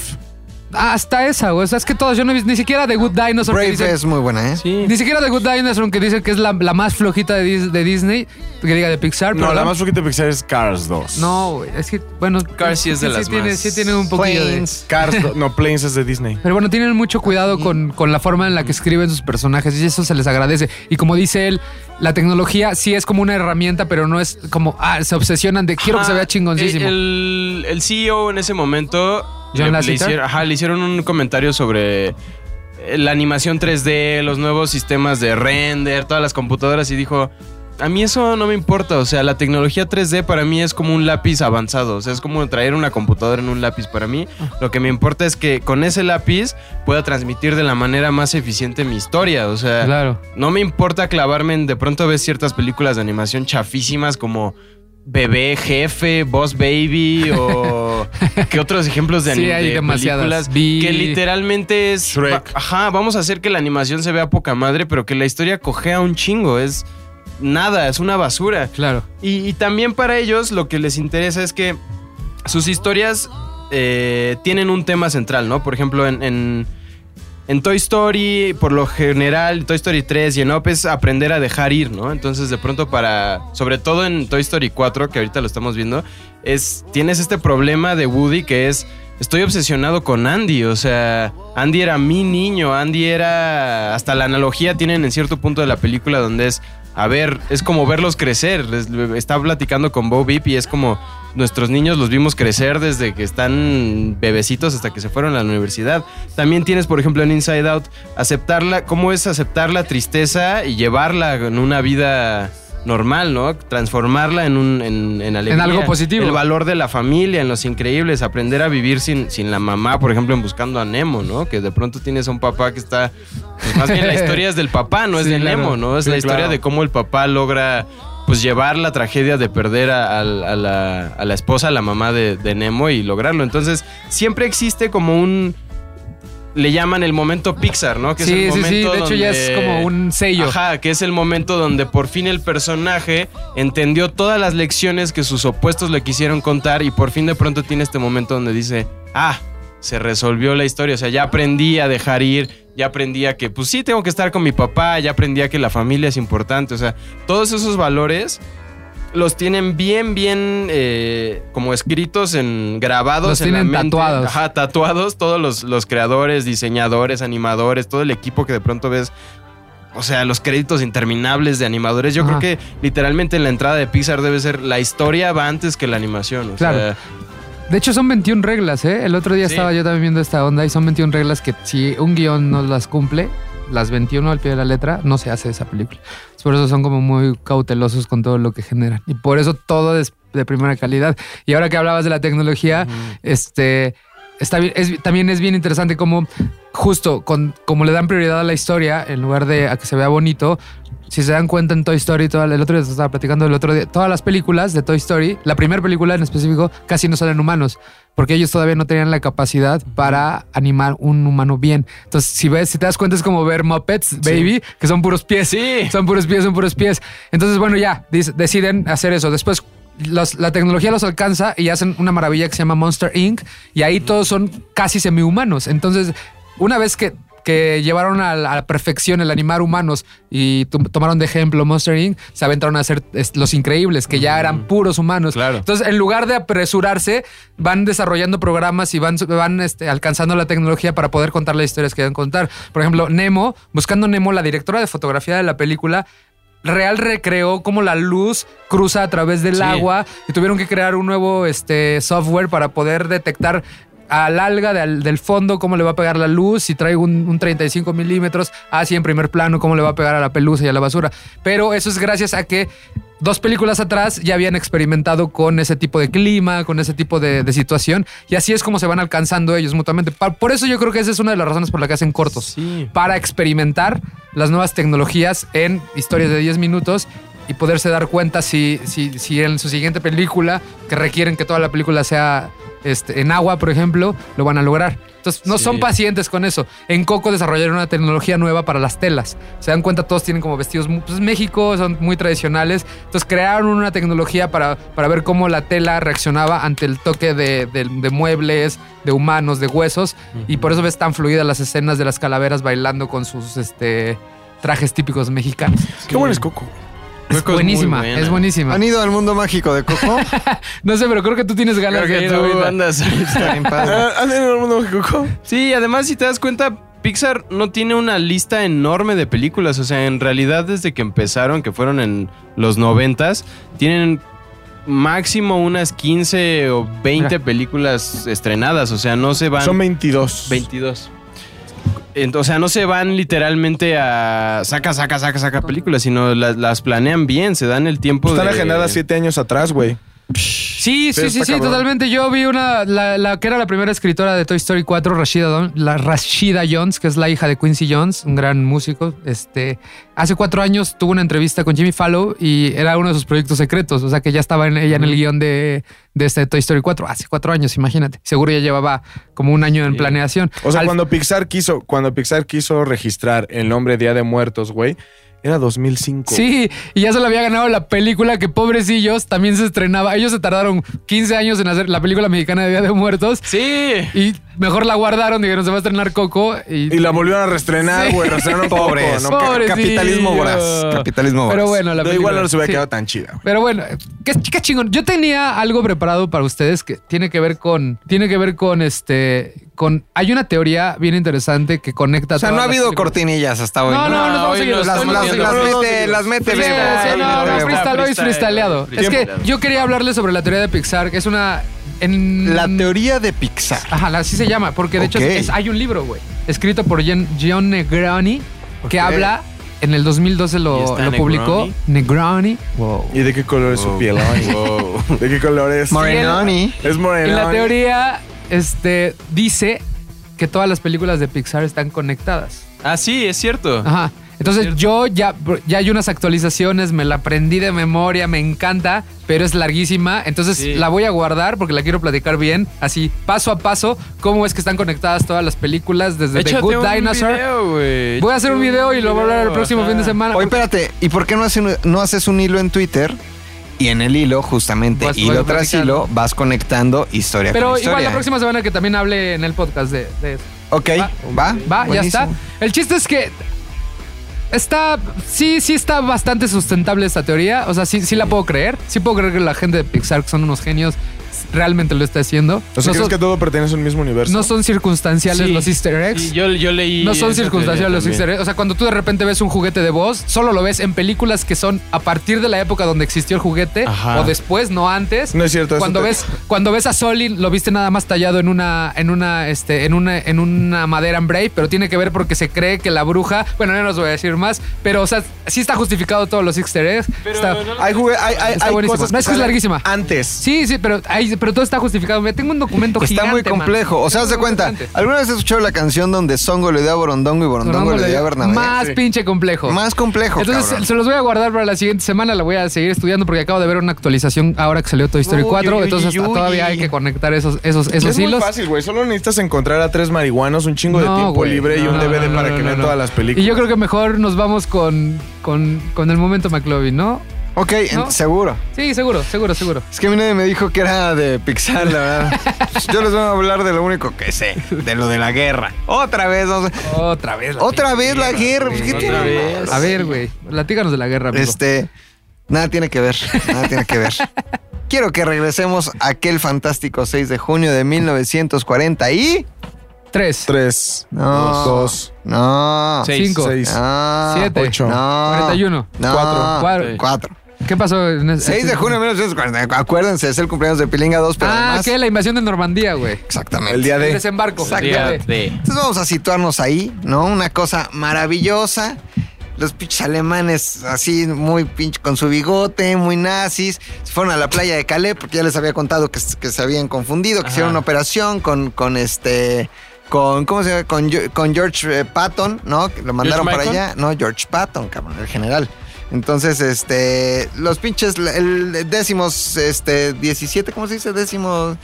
Hasta esa, güey. O sea, es que todos, yo no he visto ni siquiera The Good Dinosaur. que Brave dicen- es muy buena, ¿eh? Sí. Ni siquiera The Good Dinosaur, que dicen que es la, la más flojita de, Dis- de Disney, que diga de Pixar. No, la más flojita de Pixar es Cars 2. No, güey, es que, bueno. Cars sí es de las tiene, más- sí tiene un poquillo de... Planes. Cars, do- no, Planes es de Disney. Pero bueno, tienen mucho cuidado con, con la forma en la que escriben sus personajes y eso se les agradece. Y como dice él, la tecnología sí es como una herramienta, pero no es como, ah, se obsesionan de quiero que se vea chingoncísimo. El, el CEO en ese momento John le, hicieron, ajá, le hicieron un comentario sobre eh, la animación 3D, los nuevos sistemas de render, todas las computadoras y dijo, a mí eso no me importa, o sea, la tecnología 3D para mí es como un lápiz avanzado, o sea, es como traer una computadora en un lápiz para mí. Lo que me importa es que con ese lápiz pueda transmitir de la manera más eficiente mi historia, o sea, Claro. no me importa clavarme en de pronto ves ciertas películas de animación chafísimas como Bebé Jefe, Boss Baby o [laughs] qué otros ejemplos de, Sí, hay películas Vi- que literalmente es Shrek. ajá, vamos a hacer que la animación se vea poca madre, pero que la historia cojea un chingo, es nada, es una basura. Claro. Y, y también para ellos lo que les interesa es que sus historias eh, tienen un tema central, ¿no? Por ejemplo, en, en- en Toy Story, por lo general, Toy Story 3 y en Up es aprender a dejar ir, ¿no? Entonces, de pronto para, sobre todo en Toy Story 4, que ahorita lo estamos viendo, es, tienes este problema de Woody que es, estoy obsesionado con Andy, o sea, Andy era mi niño, Andy era, hasta la analogía tienen en cierto punto de la película donde es, a ver, es como verlos crecer, es- está platicando con Bo Beep y es como, nuestros niños los vimos crecer desde que están bebecitos hasta que se fueron a la universidad. También tienes, por ejemplo, en Inside Out, aceptarla, cómo es aceptar la tristeza y llevarla en una vida normal, ¿no? Transformarla en un en, en alegría. algo positivo. El valor de la familia, en los increíbles, aprender a vivir sin, sin la mamá, por ejemplo, en Buscando a Nemo, ¿no? Que de pronto tienes a un papá que está... Pues más bien la [laughs] historia es del papá, no es Sí, de claro. Nemo, ¿no? Es Sí, la historia claro. de cómo el papá logra pues llevar la tragedia de perder a, a- a la, a la esposa, a la mamá de, de Nemo y lograrlo. Entonces, siempre existe como un... Le llaman el momento Pixar, ¿no? Que Sí, es sí, el sí, momento de hecho ya es como un sello. Ajá, que es el momento donde por fin el personaje entendió todas las lecciones que sus opuestos le quisieron contar y por fin de pronto tiene este momento donde dice, ah, se resolvió la historia, o sea, ya aprendí a dejar ir, ya aprendí a que, pues sí, tengo que estar con mi papá, ya aprendí a que la familia es importante, o sea, todos esos valores los tienen bien, bien eh, como escritos en grabados Los en la tienen mente. tatuados. Ajá, tatuados todos los, los creadores, diseñadores, animadores, todo el equipo que de pronto ves. O sea, los créditos interminables de animadores. Yo Ajá. creo que literalmente en la entrada de Pixar debe ser la historia va antes que la animación. O Claro. sea, De hecho, son 21 reglas, ¿eh? El otro día Sí. estaba yo también viendo esta onda y son 21 reglas que si un guion no las cumple, las 21 al pie de la letra, no se hace esa película. Por eso son como muy cautelosos con todo lo que generan. Y por eso todo es de primera calidad. Y ahora que hablabas de la tecnología, este... Está bien, es- también es bien interesante cómo justo con, como le dan prioridad a la historia en lugar de a que se vea bonito, si se dan cuenta en Toy Story, toda- el otro día estaba platicando el otro día, todas las películas de Toy Story, la primera película en específico, casi no salen humanos, porque ellos todavía no tenían la capacidad para animar un humano bien. Entonces, si ves, si te das cuenta, es como ver Muppets, Baby, que son puros pies. Sí. Son puros pies, son puros pies. Entonces, bueno, ya, deciden hacer eso. Después, los- la tecnología los alcanza y hacen una maravilla que se llama Monster Inc. Y ahí todos son casi semi-humanos. Entonces, una vez que, que llevaron a la, a la perfección el animar humanos y to- tomaron de ejemplo Monster Inc., se aventaron a hacer Los Increíbles, que ya eran puros humanos. Claro. Entonces, en lugar de apresurarse, van desarrollando programas y van, van este, alcanzando la tecnología para poder contar las historias que deben contar. Por ejemplo, Nemo, buscando Nemo, la directora de fotografía de la película, Real recreó cómo la luz cruza a través del Sí. agua y tuvieron que crear un nuevo este, software para poder detectar al alga del, del fondo cómo le va a pegar la luz, si trae un, un 35 milímetros, así en primer plano cómo le va a pegar a la pelusa y a la basura. Pero eso es gracias a que dos películas atrás ya habían experimentado con ese tipo de clima, con ese tipo de, de situación y así es como se van alcanzando ellos mutuamente. Por eso yo creo que esa es una de las razones por la que hacen cortos Sí. para experimentar las nuevas tecnologías en historias de 10 minutos y poderse dar cuenta si, si, si en su siguiente película, que requieren que toda la película sea este, en agua, por ejemplo, lo van a lograr. Entonces, no Sí. son pacientes con eso. En Coco desarrollaron una tecnología nueva para las telas. Se dan cuenta, todos tienen como vestidos, pues México, son muy tradicionales. Entonces, crearon una tecnología para, para ver cómo la tela reaccionaba ante el toque de, de- de muebles, de humanos, de huesos. Y por eso ves tan fluidas las escenas de las calaveras bailando con sus este, trajes típicos mexicanos. Qué bueno es Coco. Es Coco es muy buenísima, es buenísima. ¿Han ido al mundo mágico de Coco? [laughs] No sé, pero creo que tú tienes ganas Creo de que ir tú ahorita. andas ¿Han tenido el mundo de Coco? Sí, además si te das cuenta, Pixar no tiene una lista enorme de películas. O sea, en realidad desde que empezaron, que fueron en los noventas, tienen máximo unas 15 o 20 Mira. películas estrenadas. O sea, no se van... Son 22. 22. O sea, no se van literalmente a saca, saca, saca, saca películas, sino las, las planean bien, se dan el tiempo Están de... agendadas siete años atrás, güey. Sí, sí, sí, sí, cabrón. totalmente. Yo vi una, la, la que era la primera escritora de Toy Story 4, Rashida, Don- la Rashida Jones, que es la hija de Quincy Jones, un gran músico. Este, hace cuatro años tuvo una entrevista con Jimmy Fallow y era uno de sus proyectos secretos. O sea, que ya estaba en, ella en el guion de, de este Toy Story 4. Hace cuatro años, imagínate. Seguro ya llevaba como un año en planeación. O sea, Al- cuando Pixar quiso, cuando Pixar quiso registrar el nombre Día de Muertos, güey, era 2005. Sí, y ya se le había ganado la película que pobrecillos también se estrenaba. Ellos se tardaron 15 años en hacer la película mexicana de Día de Muertos. Sí. Y mejor la guardaron, dijeron, se va a estrenar Coco. Y, Y la volvieron a reestrenar, Sí. güey. Reestrenaron [laughs] Pobres. Capitalismo voraz. Capitalismo voraz. Pero bueno, la Pero película. igual no se hubiera sí. quedado tan chida. güey. Pero bueno, qué, qué chingón. Yo tenía algo preparado para ustedes que tiene que ver con. Tiene que ver con este. con. Hay una teoría bien interesante que conecta O sea, no ha habido películas. cortinillas hasta hoy. No, no, no, no, Las, mete, no, las mete Sí, sí, no, no, freestyle hoy, freestyleado. Es freestyle. que yo quería hablarles sobre la teoría de Pixar, que es una. En, La teoría de Pixar. Ajá, así se llama, porque de hecho Ok. es- es- hay un libro, güey, escrito por Jen- John Negroni, que habla, en el 2012 ¿Y lo, lo publicó. Negroni. Wow. ¿Y de qué color es su piel? [laughs] Wow. ¿De qué color es? Morenoni. Es Y moreno. la teoría este, dice que todas las películas de Pixar están conectadas. Ah, sí, es cierto. Ajá. Entonces Cierto. yo ya, ya hay unas actualizaciones, me la aprendí de memoria, me encanta, pero es larguísima. Entonces Sí. la voy a guardar porque la quiero platicar bien, así paso a paso, cómo es que están conectadas todas las películas desde The Good un Dinosaur. video, güey. Voy a hacer un video y lo voy a hablar el próximo ajá. fin de semana. Oye, espérate, ¿y por qué no, hace un- no haces un hilo en Twitter? Y en el hilo, justamente, Pues, hilo tras platicando. hilo, vas conectando historia Pero con igual la próxima semana que también hable en el podcast de, de eso. Ok, Va. va. Va, ya está. El chiste es que está, sí, sí está bastante sustentable esta teoría. O sea, sí, sí la puedo creer. Sí puedo creer que la gente de Pixar, que son unos genios, realmente lo está haciendo. O sea, no, ¿crees son, que todo pertenece a un mismo universo? no son circunstanciales Sí. los easter eggs. Sí, yo, yo leí. No son circunstanciales los también. easter eggs. O sea, cuando tú de repente ves un juguete de voz, solo lo ves en películas que son a partir de la época donde existió el juguete Ajá. o después, no antes. No es cierto. Cuando te- ves, cuando ves a Soli, lo viste nada más tallado en una, en una, este, en una, en una madera en Brave, pero tiene que ver porque se cree que la bruja, bueno, no os voy a decir más, pero o sea, sí está justificado todos los easter eggs. Pero Está- no- Hay, jugue- hay, hay, Está hay buenísimo. cosas No, es que es larguísima. Antes. sí, sí, pero, pero todo está justificado. Me tengo un documento Está muy man. complejo. O sea, haz de cuenta. ¿Alguna vez has escuchado la canción donde Songo le dio a Borondongo y Borondongo le dio a Bernabé? Más Sí. pinche complejo. Más complejo, Entonces cabrón. se los voy a guardar para la siguiente semana, la voy a seguir estudiando porque acabo de ver una actualización ahora que salió Toy Story Uy, 4, uy, entonces uy, uy. todavía hay que conectar esos, esos, esos es muy hilos. fácil, güey. Solo necesitas encontrar a tres marihuanos, un chingo de tiempo libre y un no, DVD no, para no, que vean no. todas las películas. Y yo creo que mejor nos vamos con, con, con el momento McLovin, ¿no? Ok, seguro. Sí, seguro, seguro, seguro. Es que a mí nadie me dijo que era de Pixar, la verdad. [laughs] Yo les voy a hablar de lo único que sé, de lo de la guerra. Otra vez, vamos a- Otra vez. la Otra vez la guerra. ¿Qué Otra tiene? vez. A ver, güey, platícanos de la guerra, amigo. Este, nada tiene que ver, nada tiene que ver. Quiero que regresemos a aquel fantástico 6 de junio de 1940 y... Tres, Tres, No. dos, No. Seis. cinco, seis. No. siete, ocho, No. 41, No. cuatro, cuatro. Cuatro. ¿Qué pasó? En ese- 6 de junio de 1940. Acuérdense, es el cumpleaños de Pilinga 2, pero Ah, además... que la invasión de Normandía, güey. Exactamente. El día El de. desembarco. Día Exactamente. de- Entonces vamos a situarnos ahí, ¿no? Una cosa maravillosa. Los pinches alemanes así, muy pinche con su bigote, muy nazis. Se fueron a la playa de Calais porque ya les había contado que, que se habían confundido, que Ajá. hicieron una operación con, con este. Con, ¿cómo se llama? Con, George eh, Patton, ¿no? Que lo mandaron para allá. No, George Patton, cabrón, el general. Entonces, este, los pinches, el décimos, este, 17, ¿cómo se dice? Décimo,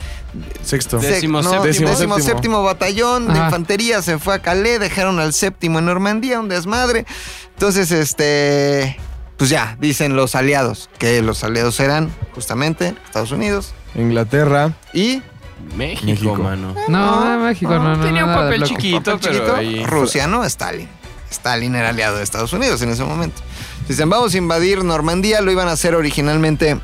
Sexto. sec- Décimo no, séptimo. décimo séptimo batallón de infantería se fue a Calais, dejaron al séptimo en Normandía, un desmadre. Entonces, este, pues ya, dicen los aliados, que los aliados eran justamente Estados Unidos Inglaterra. y México, México. mano. No, México, no, no. Tenía un papel chiquito, papel pero chiquito, ahí- Rusia, ¿no? Stalin. Stalin era aliado de Estados Unidos en ese momento. Dicen, vamos a invadir Normandía, lo iban a hacer originalmente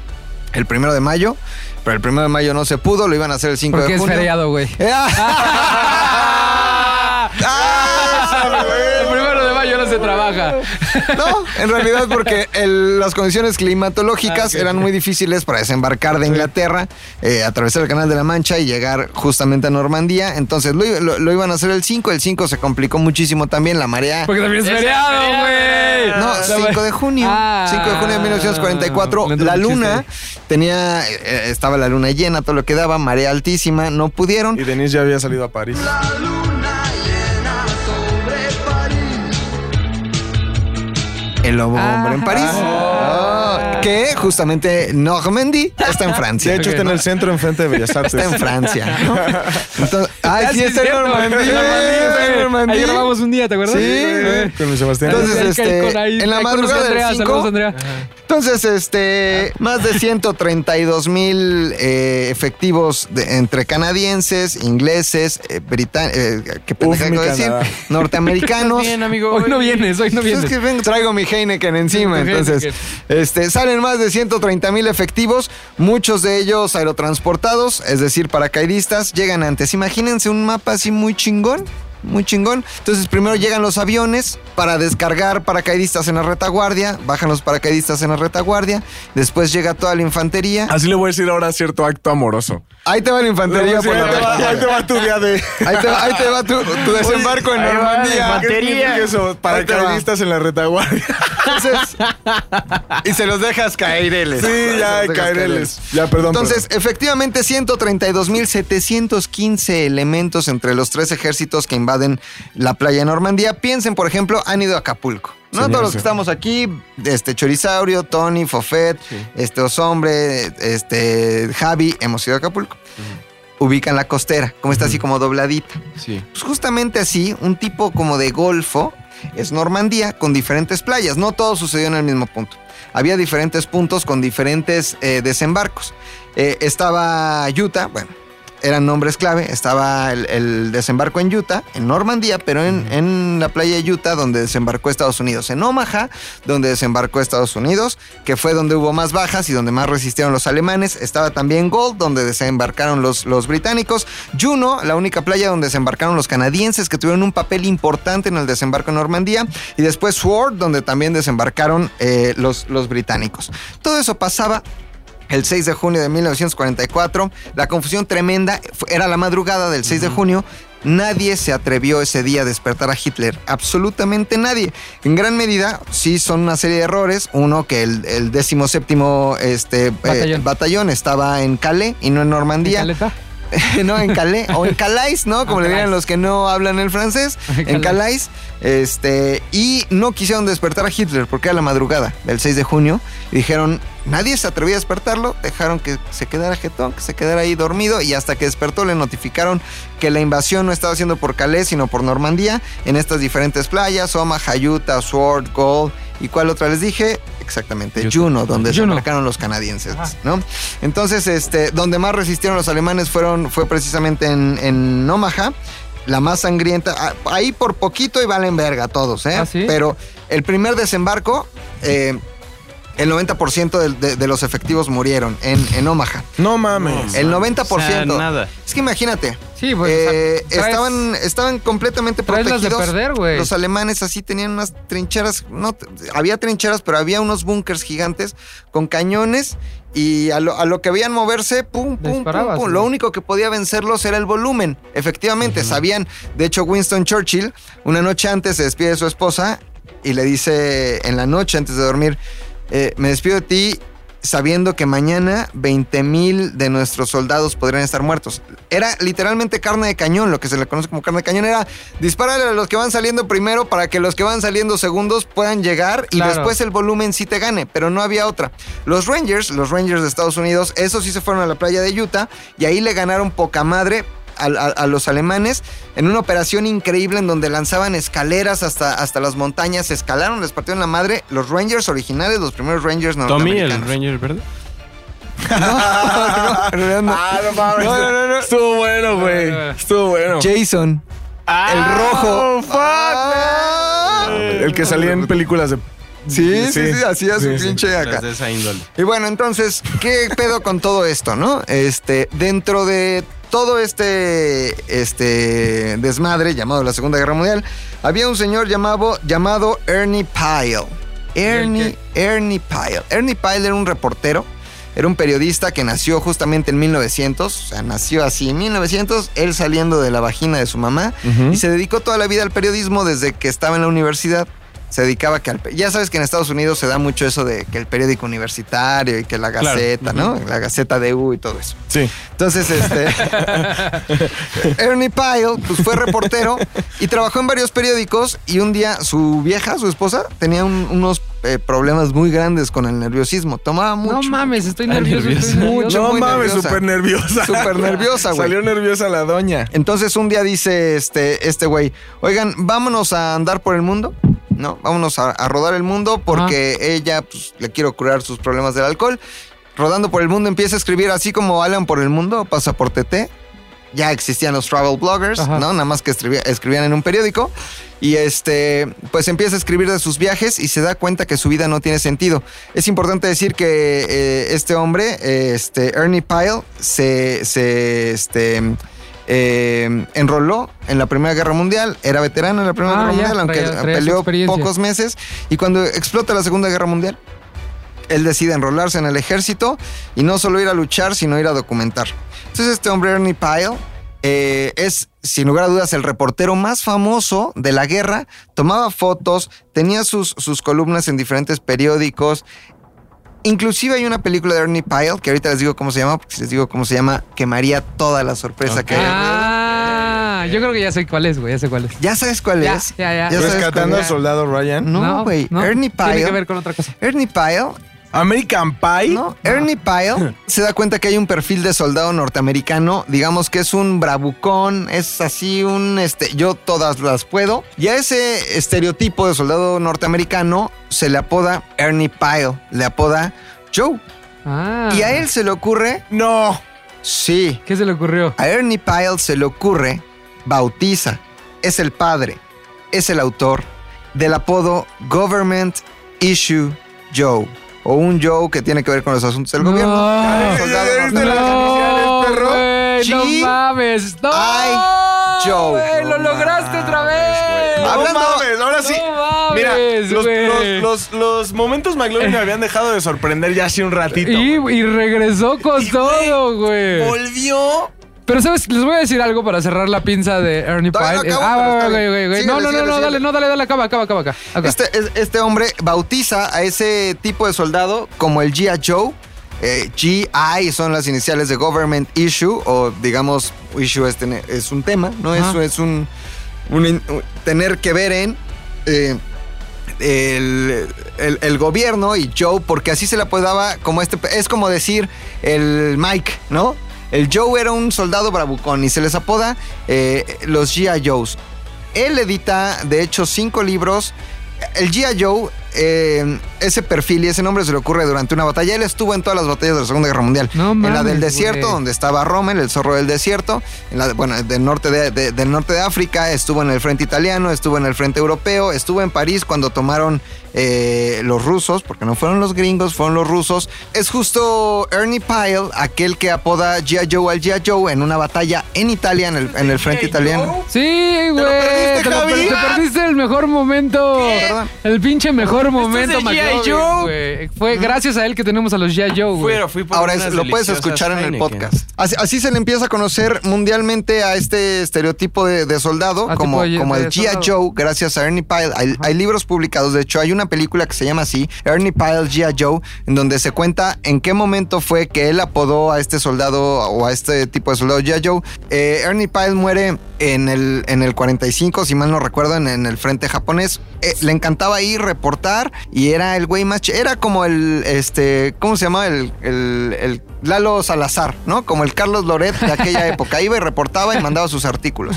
el primero de mayo, pero el primero de mayo no se pudo, lo iban a hacer el 5 Porque de es junio. feriado, güey. [laughs] ¡Ah! [laughs] El primero de mayo no se trabaja. [laughs] No, en realidad porque el- las condiciones climatológicas eran muy difíciles para desembarcar de Inglaterra, eh, atravesar el Canal de la Mancha y llegar justamente a Normandía. Entonces lo, lo- lo iban a hacer el 5, el 5 se complicó muchísimo también, la marea... Porque también es feriado, güey. No, 5 de junio. Ah. 5 de junio de 1944. Le entró La luna tenía. eh, estaba la luna llena, todo lo que daba, marea altísima. No pudieron. Y Denise ya había salido a París. El lobo Ah. hombre en París. Ah, que justamente Normandy está en Francia. De hecho, está en el centro enfrente de Bellas Artes. Está en Francia. ¿no? Entonces, [laughs] ay, Ah, sí, está en Normandía. Ahí grabamos un día, ¿te acuerdas? Sí. Con mi Sebastián. Entonces, este, con- ahí- en la madrugada del Andrea, cinco- saludos, Andrea. Entonces, este, más de 132 mil eh, efectivos de- entre canadienses, ingleses, eh, británicos, qué pendeja de decir, Canadá. [laughs] norteamericanos. Bien, amigo. Hoy no vienes, hoy no vienes. es que vengo, traigo mi Heineken encima, entonces Heineken. este, salen más de 130 mil efectivos, muchos de ellos aerotransportados, es decir, paracaidistas, llegan antes. Imagínense un mapa así muy chingón. Muy chingón. Entonces, primero llegan los aviones para descargar paracaidistas en la retaguardia. Bajan los paracaidistas en la retaguardia. Después llega toda la infantería. Así le voy a decir ahora cierto acto amoroso. Ahí te va la infantería por la ahí, te va, ahí te retaguardia. va tu día de. Ahí te va, ahí te va tu, tu desembarco en ahí va la Normandía. infantería. ¿Qué significa eso? Paracaidistas en la retaguardia. Entonces, [laughs] y se los dejas caer. Sí, ya, caereles. Ya, perdón. Entonces, efectivamente, 132.715 elementos entre los tres ejércitos que invaden la playa de Normandía. Piensen, por ejemplo, han ido a Acapulco. ¿no? Señor, Todos los que estamos aquí, este Chorizaurio, Tony, Fofet, este Osombre, este Javi, hemos ido a Acapulco. Ubican la costera, como está así como dobladita. Sí. Pues justamente así, un tipo como de golfo es Normandía con diferentes playas. No todo sucedió en el mismo punto. Había diferentes puntos con diferentes eh, desembarcos. Eh, estaba Utah, bueno, eran nombres clave. Estaba el, el desembarco en Utah, en Normandía, pero en, en la playa de Utah, donde desembarcó Estados Unidos. En Omaha, donde desembarcó Estados Unidos, que fue donde hubo más bajas y donde más resistieron los alemanes. Estaba también Gold, donde desembarcaron los, los británicos. Juno, la única playa donde desembarcaron los canadienses, que tuvieron un papel importante en el desembarco en Normandía. Y después Sword, donde también desembarcaron eh, los, los británicos. Todo eso pasaba el 6 de junio de 1944. La confusión tremenda era la madrugada del 6 de junio. Nadie se atrevió ese día a despertar a Hitler, absolutamente nadie. En gran medida, sí son una serie de errores. Uno, que el, el 17 este, eh, Batallón. estaba en Calais y no en Normandía. [laughs] no, en Calais o en Calais, ¿no? Como le dirían los que no hablan el francés. en Calais. Este, y no quisieron despertar a Hitler porque era la madrugada del 6 de junio. Y dijeron, nadie se atrevió a despertarlo. Dejaron que se quedara jetón, que se quedara ahí dormido. Y hasta que despertó le notificaron que la invasión no estaba haciendo por Calais, sino por Normandía. En estas diferentes playas, Omaha, Utah, Sword, Gold. ¿Y cuál otra les dije? Exactamente, Juno, donde Juno. desembarcaron los canadienses, ¿no? Entonces, este, donde más resistieron los alemanes fueron, fue precisamente en, en Omaha. La más sangrienta, ah, ahí por poquito y valen verga todos, ¿eh? ¿Ah, sí? Pero el primer desembarco, eh, el 90% del- de, de los efectivos murieron en, en Omaha. No mames. El 90%. O sea, nada. Es que imagínate. Sí, pues, eh, traes- estaban, estaban completamente las de protegidos. perder, güey. Los alemanes así tenían unas trincheras. No, había trincheras, pero había unos búnkers gigantes con cañones. Y a lo, a lo que veían moverse, pum, pum, pum, pum. Lo único que podía vencerlos era el volumen. Efectivamente, sabían. De hecho, Winston Churchill, una noche antes se despide de su esposa y le dice en la noche antes de dormir: eh, Me despido de ti sabiendo que mañana 20 mil de nuestros soldados podrían estar muertos. Era literalmente carne de cañón, lo que se le conoce como carne de cañón. Era dispararle a los que van saliendo primero para que los que van saliendo segundos puedan llegar y Claro. después el volumen sí te gane, pero no había otra. Los Rangers, los Rangers de Estados Unidos, esos sí se fueron a la playa de Utah y ahí le ganaron poca madre. A, a- a los alemanes en una operación increíble en donde lanzaban escaleras hasta, hasta las montañas, escalaron, les partieron la madre. Los Rangers originales, los primeros Rangers Tommy, el norteamericanos. Ranger verde. [laughs] No, realidad no. Ah, no mames. No, no, no, no. Estuvo bueno, güey. Estuvo bueno. Jason, el rojo. oh, fuck, Ah. El que salía en películas de. Sí, sí, sí, hacía su Sí, sí. pinche acá. De esa índole. Y bueno, entonces, ¿qué [laughs] pedo con todo esto, no? Este, dentro de todo este, este desmadre llamado la Segunda Guerra Mundial, había un señor llamado, llamado Ernie Pyle. Ernie, Ernie Pyle. Ernie Pyle era un reportero, era un periodista que nació justamente en 1900, o sea, nació así en 1900, él saliendo de la vagina de su mamá, y se dedicó toda la vida al periodismo desde que estaba en la universidad. Se dedicaba que al... Ya sabes que en Estados Unidos se da mucho eso de que el periódico universitario y que la Claro. Gaceta, ¿no? La Gaceta de U y todo eso. Sí. Entonces, este. [laughs] Ernie Pyle, pues fue reportero y trabajó en varios periódicos. Y un día su vieja, su esposa, tenía un- unos eh, problemas muy grandes con el nerviosismo. Tomaba mucho. No mames, estoy nervioso. nervioso. Mucho, no muy mames, nerviosa. súper nerviosa. Súper nerviosa, güey. Salió nerviosa la doña. Entonces un día dice este este güey, oigan, vámonos a andar por el mundo, ¿no? Vámonos a, a rodar el mundo porque ella pues, le quiero curar sus problemas del alcohol. Rodando por el mundo empieza a escribir así como Alan por el mundo, Pasaporte T. Ya existían los travel bloggers, Ajá. ¿no? Nada más que escribía- escribían en un periódico. Y este, pues empieza a escribir de sus viajes y se da cuenta que su vida no tiene sentido. Es importante decir que eh, este hombre, eh, este Ernie Pyle, se, se este, eh, enroló en la Primera Guerra Mundial, era veterano en la Primera Ah, Guerra ya, Mundial, aunque traía- traía su peleó pocos meses. Y cuando explota la Segunda Guerra Mundial, él decide enrolarse en el ejército y no solo ir a luchar, sino ir a documentar. Entonces este hombre, Ernie Pyle, eh, es sin lugar a dudas el reportero más famoso de la guerra, tomaba fotos, tenía sus, sus columnas en diferentes periódicos. Inclusive hay una película de Ernie Pyle, que ahorita les digo cómo se llama, porque si les digo cómo se llama, quemaría toda la sorpresa que hay. Ah, yo creo que ya sé cuál es, güey, ya sé cuál es. ¿Ya sabes cuál Ya, es? ya, ya. cuál Rescatando es? al soldado Ryan. No, güey. Ernie Pyle. Tiene que ver con otra cosa. Ernie Pyle American Pie. No, Ernie Pyle [laughs] se da cuenta que hay un perfil de soldado norteamericano, digamos que es un bravucón, es así un, este, yo todas las puedo. Y a ese estereotipo de soldado norteamericano se le apoda Ernie Pyle, le apoda Joe. Ah. Y a él se le ocurre, No. sí, ¿Qué se le ocurrió? a Ernie Pyle se le ocurre, bautiza, es el padre, es el autor del apodo Government Issue Joe. O un Joe que tiene que ver con los asuntos del gobierno. No. Un soldado ¿Ya viste las norteamericano. iniciales, perro? güey, no mames. No, I. Joe. güey, lo No lograste otra vez. No Hablando- mames, ahora sí. No mames, Mira, los, los- los- los momentos McLovin me habían dejado de sorprender ya hace un ratito. Y, y regresó con Y, todo, güey. Volvió. Pero, ¿sabes? Les voy a decir algo para cerrar la pinza de Ernie Pyle. no ah, güey, güey, güey. No, no, no, síguele, no, síguele. dale, no, dale, dale, acaba, acaba, acaba acá. Este, es- este hombre bautiza a ese tipo de soldado como el G.I. Joe. Eh, GI son las iniciales de Government Issue, o digamos, issue es, tener- es un tema, ¿no? Eso es un, un in- un- tener que ver en eh, el, el- el gobierno y Joe, porque así se le apodaba como este, es como decir el Mike, ¿no? El Joe era un soldado bravucón y se les apoda eh, los G.I. Joes. Él edita, de hecho, cinco libros. El G.I. Joe, eh, ese perfil y ese nombre se le ocurre durante una batalla. Él estuvo en todas las batallas de la Segunda Guerra Mundial. No en la del desierto, donde estaba Rommel, el zorro del desierto. En la, bueno, del norte de, de- del norte de África. Estuvo en el frente italiano, estuvo en el frente europeo. Estuvo en París cuando tomaron eh, los rusos, porque no fueron los gringos, fueron los rusos. Es justo Ernie Pyle, aquel que apoda G.I. Joe al G.I. Joe en una batalla en Italia, en el, en el frente italiano. Sí, güey. Te, te perdiste el mejor momento. El pinche mejor momento, Este es de G.I. Joe. Fue gracias a él que tenemos a los G.I. Joe, güey. Ahora es- lo puedes escuchar en el podcast. Así, así se le empieza a conocer mundialmente a este estereotipo de, de soldado, Ah, como, como de el G.I. Joe, gracias a Ernie Pyle. Hay, hay libros publicados, de hecho, hay una película que se llama así, Ernie Pyle G.I. Joe, en donde se cuenta en qué momento fue que él apodó a este soldado o a este tipo de soldado G.I. Joe. Eh, Ernie Pyle muere en el, en el 45, si mal no recuerdo, en, en el frente japonés. Eh, le encantaba ir, reportar, y era el güey más... Era como el, este, ¿cómo se llama? El, el, el Lalo Salazar, ¿no? Como el Carlos Loret de aquella época. Iba y reportaba y mandaba sus artículos.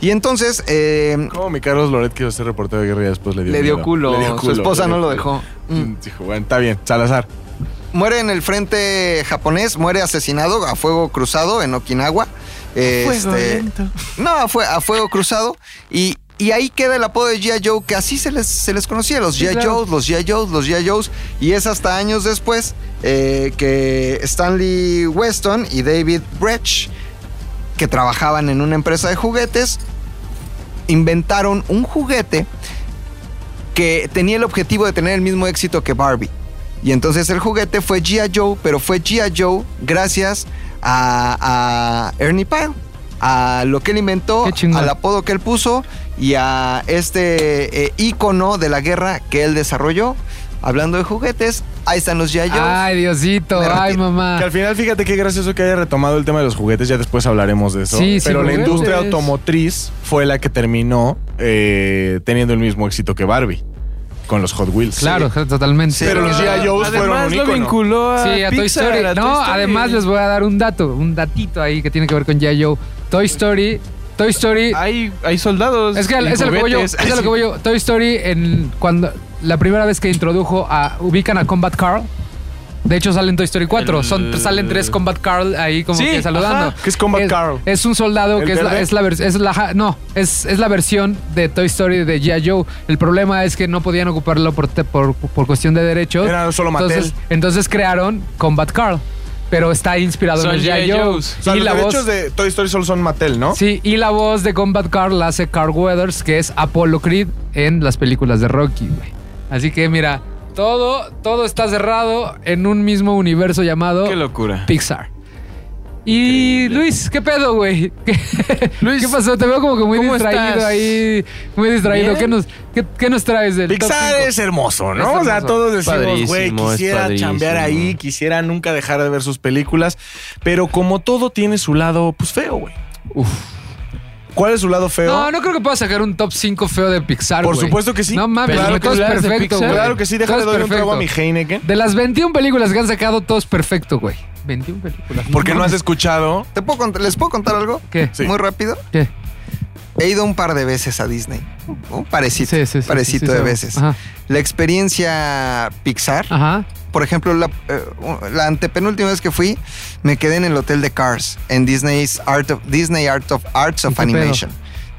Y entonces... eh, Como mi Carlos Loret quiso ser reportero de guerra y después le dio Le dio culo. Su esposa no lo culo. dejó. Mm, Dijo, bueno, está bien, Salazar. muere en el frente japonés, muere asesinado a fuego cruzado en Okinawa. Este, No, a, fue, a fuego cruzado. Y, y ahí queda el apodo de G.I. Joe, que así se les, se les conocía, los Sí, G.I. claro. Joes, los G.I. Joes, los G.I. Joes. Y es hasta años después eh, que Stanley Weston y David Brecht, que trabajaban en una empresa de juguetes, inventaron un juguete que tenía el objetivo de tener el mismo éxito que Barbie. Y entonces el juguete fue G.I. Joe, pero fue G.I. Joe gracias a, a Ernie Pyle. A lo que él inventó, al apodo que él puso y a este eh, ícono de la guerra que él desarrolló. Hablando de juguetes, ahí están los G.I. Joes. Ay, Diosito. Ay, mamá. Que al final, fíjate qué gracioso que haya retomado el tema de los juguetes, ya después hablaremos de eso. Sí, sí, Pero la industria automotriz fue la que terminó eh, teniendo el mismo éxito que Barbie con los Hot Wheels. Claro, totalmente. Sí, Pero los G.I. Joes fueron Además un lo ícono. vinculó a, Sí, a Toy Story. a Toy No, Story. además les voy a dar un dato, un datito ahí que tiene que ver con G.I. Joe. Toy Story, Toy Story. Hay, hay soldados. Es que es lo que voy yo. Es a lo que voy yo. Toy Story, en, cuando la primera vez que introdujo a. ubican a Combat Carl. De hecho, sale en Toy Story 4. El- Son, salen tres Combat Carl ahí como Sí, que saludando. ajá. ¿Qué es Combat Carl? Es un soldado ¿El que es la, es la vers- es la ja- no, es, es la versión de Toy Story de G.I. Joe. El problema es que no podían ocuparlo por, te- por, por cuestión de derechos. Era solo entonces, Mattel. entonces crearon Combat Carl. Pero está inspirado Son en los G.I. G.I. Joe. Joes. O sea, y los la derechos voz. de Toy Story solo son Mattel, ¿no? Sí, y la voz de Combat Carl la hace Carl Weathers, que es Apollo Creed en las películas de Rocky, güey. Así que mira, todo, todo está cerrado en un mismo universo llamado Qué locura. Pixar. Y Luis, ¿qué pedo, güey? [laughs] ¿Qué, Luis, ¿qué pasó? Te veo como que muy ¿cómo distraído estás? ahí. Muy distraído. ¿Qué nos, qué, qué nos traes del Pixar es hermoso, ¿no? Es O sea, hermoso. todos decimos, güey, quisiera chambear ahí, quisiera nunca dejar de ver sus películas, pero como todo tiene su lado, pues feo, güey. Uf. ¿Cuál es su lado feo? No, no creo que pueda sacar un top 5 feo de Pixar, Por güey. supuesto que sí. No mames, Claro todo es perfecto, güey. Claro que sí, déjale doy un trago a mi. Heineken. De las 21 películas que han sacado, todo es perfecto, güey. 21 películas. Porque no has escuchado. ¿Te puedo cont- ¿Les puedo contar algo? ¿Qué? Sí. Muy rápido. ¿Qué? He ido un par de veces a Disney. Un parecito. Sí, sí, sí, parecito sí, sí, de sí. veces. Ajá. La experiencia Pixar, Ajá. Por ejemplo, la, eh, la antepenúltima vez que fui, me quedé en el hotel de Cars, en Disney's Art of, Disney Art of Arts of ¿Y qué pedo?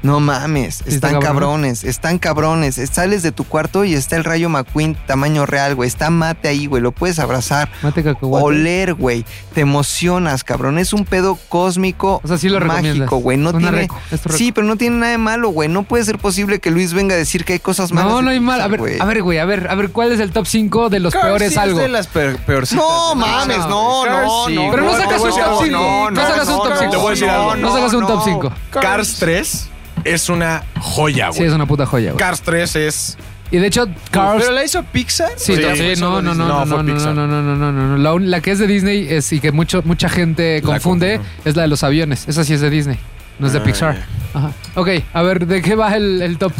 No mames, Sí, está están cabrón. cabrones, están cabrones. Sales de tu cuarto y está el rayo McQueen tamaño real, güey. Está mate ahí, güey. Lo puedes abrazar. Mate cacahuate. Oler, güey. Te emocionas, cabrón. Es un pedo cósmico. O sea, sí lo mágico, güey. No Una tiene. reco. Sí, pero no tiene nada de malo, güey. No puede ser posible que Luis venga a decir que hay cosas malas. No, no hay mal. A ver, güey. a ver, güey, a ver, a ver, ¿cuál es el top 5 de los Cars peores sí es algo? de las peor- peorcitas. No mames, no, no, no. Pero no sacas un top algo. 5. No, No no, sacas un top no, 5. te voy a decir algo. No sacas un top 5. Cars 3 es una joya, güey. Sí, es una puta joya, güey. Cars 3 es. Y de hecho, Cars. ¿Pero la hizo Pixar? Sí, Sí, no, sí, no, no, no, No, no, fue no, no, Pixar. no, no, no, no, no, no. La, un- la que es de Disney es y que mucho, mucha gente La confunde es la de los aviones. Esa sí es de Disney, no es de Ah, Pixar. Ajá. Ok, a ver, ¿de qué va el, el top?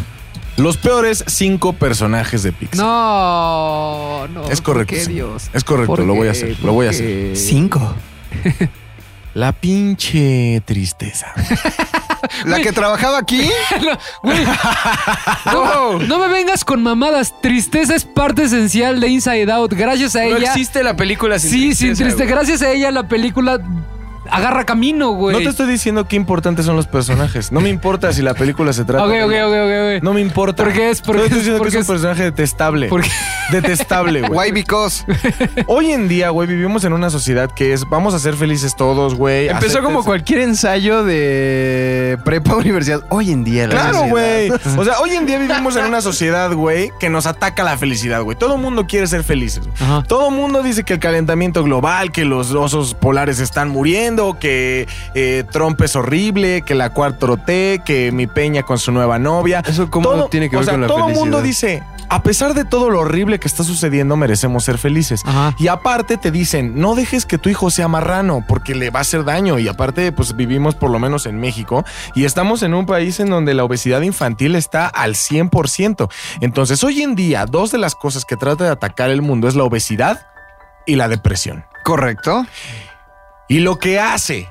Los peores 5 personajes de Pixar. No, no. Es correcto, ¿Por qué. Dios? Es correcto, ¿Por lo voy a qué? hacer, ¿Por lo voy a qué? Cinco. [laughs] La pinche tristeza. [laughs] La que trabajaba aquí. [laughs] Güey, [laughs] no, no me vengas con mamadas. Tristeza es parte esencial de Inside Out. Gracias a No ella. existe la película sin sí, sin tristeza, triste. güey. Gracias a ella la película agarra camino, güey. No te estoy diciendo qué importantes son los personajes. No me importa si la película se trata. Ok, de ok, ok, ok. No me importa. ¿Por qué es? ¿Por Solo qué estoy es? diciendo ¿Por que es un es? personaje detestable. ¿Por qué? Detestable, güey. Why because? Hoy en día, güey, vivimos en una sociedad que es vamos a ser felices todos, güey. Empezó como cualquier ensayo de prepa [laughs] universidad. Hoy en día, la Claro, sociedad. güey. [laughs] O sea, hoy en día vivimos en una sociedad, güey, que nos ataca la felicidad, güey. Todo el mundo quiere ser felices. Todo el mundo dice que el calentamiento global, que los osos polares están muriendo, que eh, Trump es horrible, que la 4T, que mi peña con su nueva novia. Eso cómo Todo- tiene que o ver sea, con la todo el felicidad. mundo dice, a pesar de todo lo horrible que está sucediendo, merecemos ser felices. Ajá. Y aparte te dicen, no dejes que tu hijo sea marrano porque le va a hacer daño. Y aparte, pues vivimos por lo menos en México y estamos en un país en donde la obesidad infantil está al 100%. Entonces, hoy en día, dos de las cosas que trata de atacar el mundo es la obesidad y la depresión. Correcto. Y lo que hace